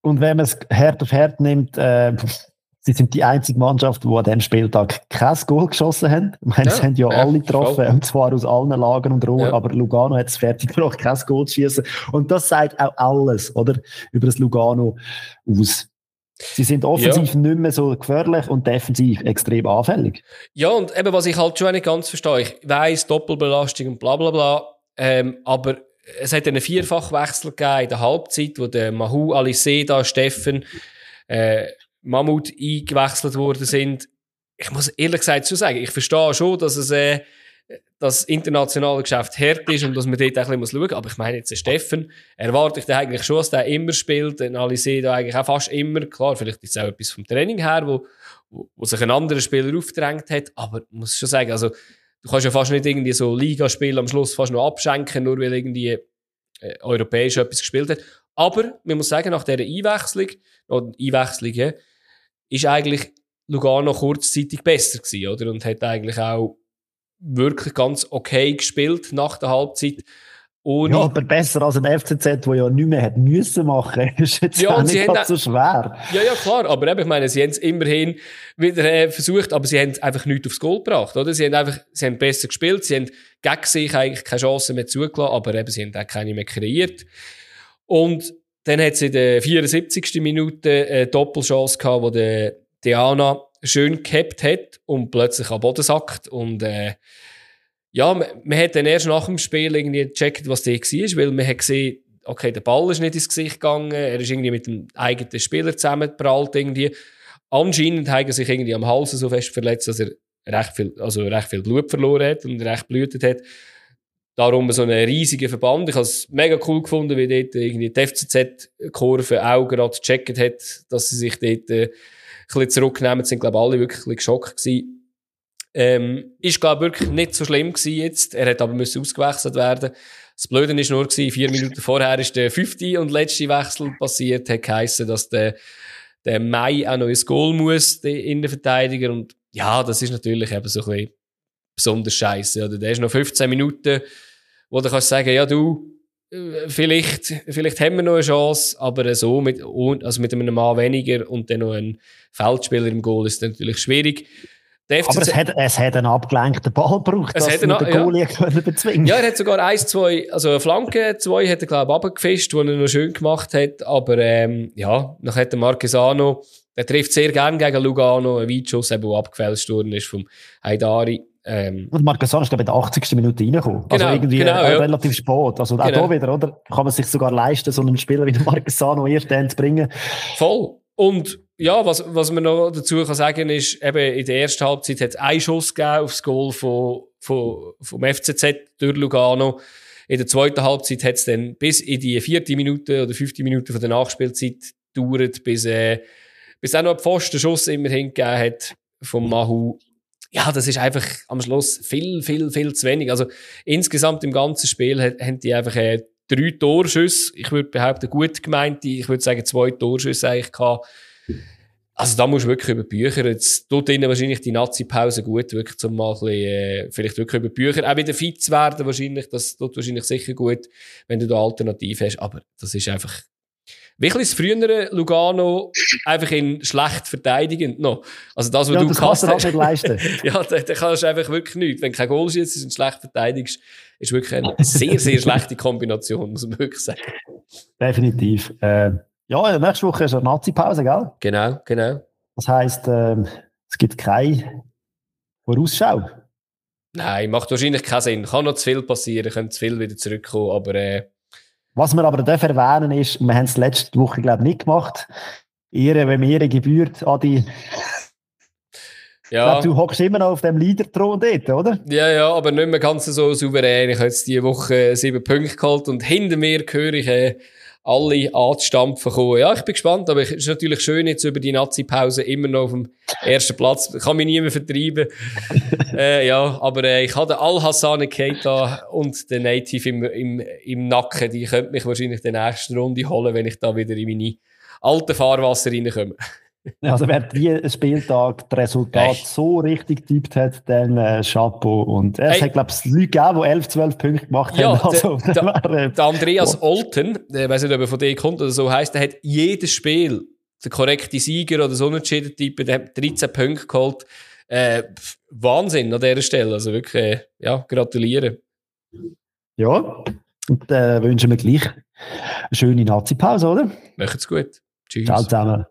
Und wenn man es Herd auf Herd nimmt, äh, Sie sind die einzige Mannschaft, die an diesem Spieltag kein Goal geschossen haben. Ich meine, ja, sie haben ja, ja alle getroffen, voll. und zwar aus allen Lagern und Rohren, ja. aber Lugano hat es fertig gebracht, kein Goal zu schießen. Und das sagt auch alles, oder? Über das Lugano aus. Sie sind offensiv ja. nicht mehr so gefährlich und defensiv extrem anfällig. Ja, und eben, was ich halt schon nicht ganz verstehe, ich weiss, Doppelbelastung und bla bla bla, ähm, aber es hat einen Vierfachwechsel gegeben in der Halbzeit, wo der Mahu, Aliseda, Steffen, äh, Mammut eingewechselt worden sind. Ich muss ehrlich gesagt schon sagen, ich verstehe schon, dass es äh, das internationale Geschäft hart ist und dass man dort ein bisschen schauen muss. Aber ich meine jetzt, den Steffen erwarte ich da eigentlich schon, dass der immer spielt. Den Alice da eigentlich auch fast immer. Klar, vielleicht ist es auch etwas vom Training her, wo, wo, wo sich ein anderer Spieler aufgedrängt hat. Aber ich muss schon sagen, also, du kannst ja fast nicht irgendwie so Ligaspiel am Schluss fast noch abschenken, nur weil irgendwie äh, europäisch etwas gespielt hat. Aber man muss sagen, nach dieser Einwechslung, oder Einwechslung, ja, ist eigentlich Lugano kurzzeitig besser gewesen, oder? Und hat eigentlich auch wirklich ganz okay gespielt nach der Halbzeit. Ohne ja, aber besser als ein FCZ, wo ja nichts mehr hat müssen machen. ist jetzt ja, auch nicht so schwer. Ja, ja, klar. Aber eben, ich meine, sie haben es immerhin wieder äh, versucht, aber sie haben einfach nichts aufs Goal gebracht, oder? Sie haben einfach, sie haben besser gespielt, sie haben gegen sich eigentlich keine Chance mehr zugelassen, aber eben, sie haben auch keine mehr kreiert. Und dann hat sie in der 74. Minute eine Doppelchance gehabt, wo der Diana schön gehabt hat und plötzlich am Boden sackt. Und äh, ja, man, man hat dann erst nach dem Spiel irgendwie gecheckt, was der war, weil man hat gesehen, okay, der Ball ist nicht ins Gesicht gegangen, er ist irgendwie mit dem eigenen Spieler zusammengeprallt irgendwie. Anscheinend hat er sich irgendwie am Hals so fest verletzt, dass er recht viel, also recht viel Blut verloren hat und recht blutet hat. Darum so einen riesigen Verband. Ich habe es mega cool gefunden, wie dort irgendwie die FCZ-Kurve auch gerade gecheckt hat, dass sie sich dort äh, ein bisschen zurücknehmen. sind, glaube ich, alle wirklich ein bisschen geschockt gewesen. Ähm, ist, glaube ich, wirklich nicht so schlimm gewesen jetzt. Er hat aber müssen ausgewechselt werden. Das Blöde ist nur gewesen, vier Minuten vorher ist der fünfte und letzte Wechsel passiert, hat geheissen, dass der, der Mai auch noch ins Goal muss, der Innenverteidiger. Und ja, das ist natürlich eben so ein bisschen besonders scheiße. Oder der ist noch 15 Minuten, wo du kannst sagen, ja du, äh, vielleicht, vielleicht haben wir noch eine Chance, aber so mit, also mit einem Mann weniger und dann noch ein Feldspieler im Goal ist natürlich schwierig. aber es hat, es hat einen abgelenkten Ball gebraucht, es dass den Goalie ja. bezwingen Ja, er hat sogar eins, zwei, also eine Flanke, zwei hat er, glaube ich, abgefischt, die er noch schön gemacht hat. Aber ähm, ja, dann hat der Marquesano, der trifft sehr gern gegen Lugano, ein Weitschuss, der abgefälscht worden ist vom Haidari. Ähm, und Marquesano ist, glaube ich, in der 80. Minute reingekommen. Also genau, also irgendwie genau, äh, ja. relativ spät. Also auch Genau. da wieder, oder? Kann man sich sogar leisten, so einen Spieler wie den Marquesano erst dann zu bringen. Voll. Und ja, was, was man noch dazu kann sagen ist, eben in der ersten Halbzeit hat es einen Schuss gegeben aufs Goal von, von, vom FCZ durch Lugano. In der zweiten Halbzeit hat es dann bis in die vierte Minute oder fünfte Minute von der Nachspielzeit gedauert, bis, äh, bis auch noch ein Pfostenschuss immerhin gegeben hat vom Mahu. Ja, das ist einfach am Schluss viel, viel, viel zu wenig. Also insgesamt im ganzen Spiel haben die einfach äh, drei Torschüsse, ich würde behaupten, gut gemeinte, ich würde sagen zwei Torschüsse eigentlich gehabt. Also da musst du wirklich über Bücher, jetzt tut ihnen wahrscheinlich die Nazi-Pause gut, wirklich zum mal ein bisschen, äh, vielleicht wirklich über Bücher, auch wieder fit zu werden wahrscheinlich, das tut wahrscheinlich sicher gut, wenn du da Alternative hast, aber das ist einfach, wirklich das frühere Lugano einfach in schlecht verteidigend noch. Also das, was Ja, du das kannst du gehasst auch nicht leisten. ja, da, da kannst du einfach wirklich nichts. Wenn du kein Goal schießt und schlecht verteidigst, ist wirklich eine sehr, sehr schlechte Kombination, muss man wirklich sagen. Definitiv. Äh, ja, nächste Woche ist eine Nazi-Pause, gell? Genau, genau. Das heisst, ähm, es gibt keine Vorausschau. Nein, macht wahrscheinlich keinen Sinn. Kann noch zu viel passieren, können zu viel wieder zurückkommen, aber äh, Was wir aber dürfen erwähnen ist, wir haben es letzte Woche, glaube ich, nicht gemacht, Ihre, wenn mir gebührt, Adi. Ich ja. glaube, du hockst immer noch auf dem Leader-Thron dort, oder? Ja, ja, aber nicht mehr ganz so souverän. Ich habe jetzt diese Woche sieben Punkte geholt und hinter mir höre ich äh, alle anzustampfen kommen. Ja, ich bin gespannt, aber es ist natürlich schön, jetzt über die Nazi-Pause immer noch auf dem ersten Platz. Kann mich niemand vertreiben. äh, ja, aber äh, ich hatte Al-Hassan Keita und den Native im, im, im Nacken. Die könnte mich wahrscheinlich in der nächsten Runde holen, wenn ich da wieder in meine alten Fahrwasser reinkomme. Also wer diesen Spieltag das Resultat so richtig tippt hat, dann äh, Chapeau. Und äh, es Hey. hat, glaube ich, Leute gegeben, die 11, 12 Punkte gemacht Ja, haben. Also, der- der- wäre, äh, Der Andreas Olten, der weiß nicht, ob er von dir kommt oder so heisst, der hat jedes Spiel der korrekte Sieger oder so unentschieden Typ, der hat 13 Punkte geholt. Äh, Wahnsinn an dieser Stelle. Also wirklich, äh, ja, gratulieren. ja. Und äh, wünschen wir gleich eine schöne Nazi-Pause, oder? Macht's gut. Tschüss. Ciao zusammen.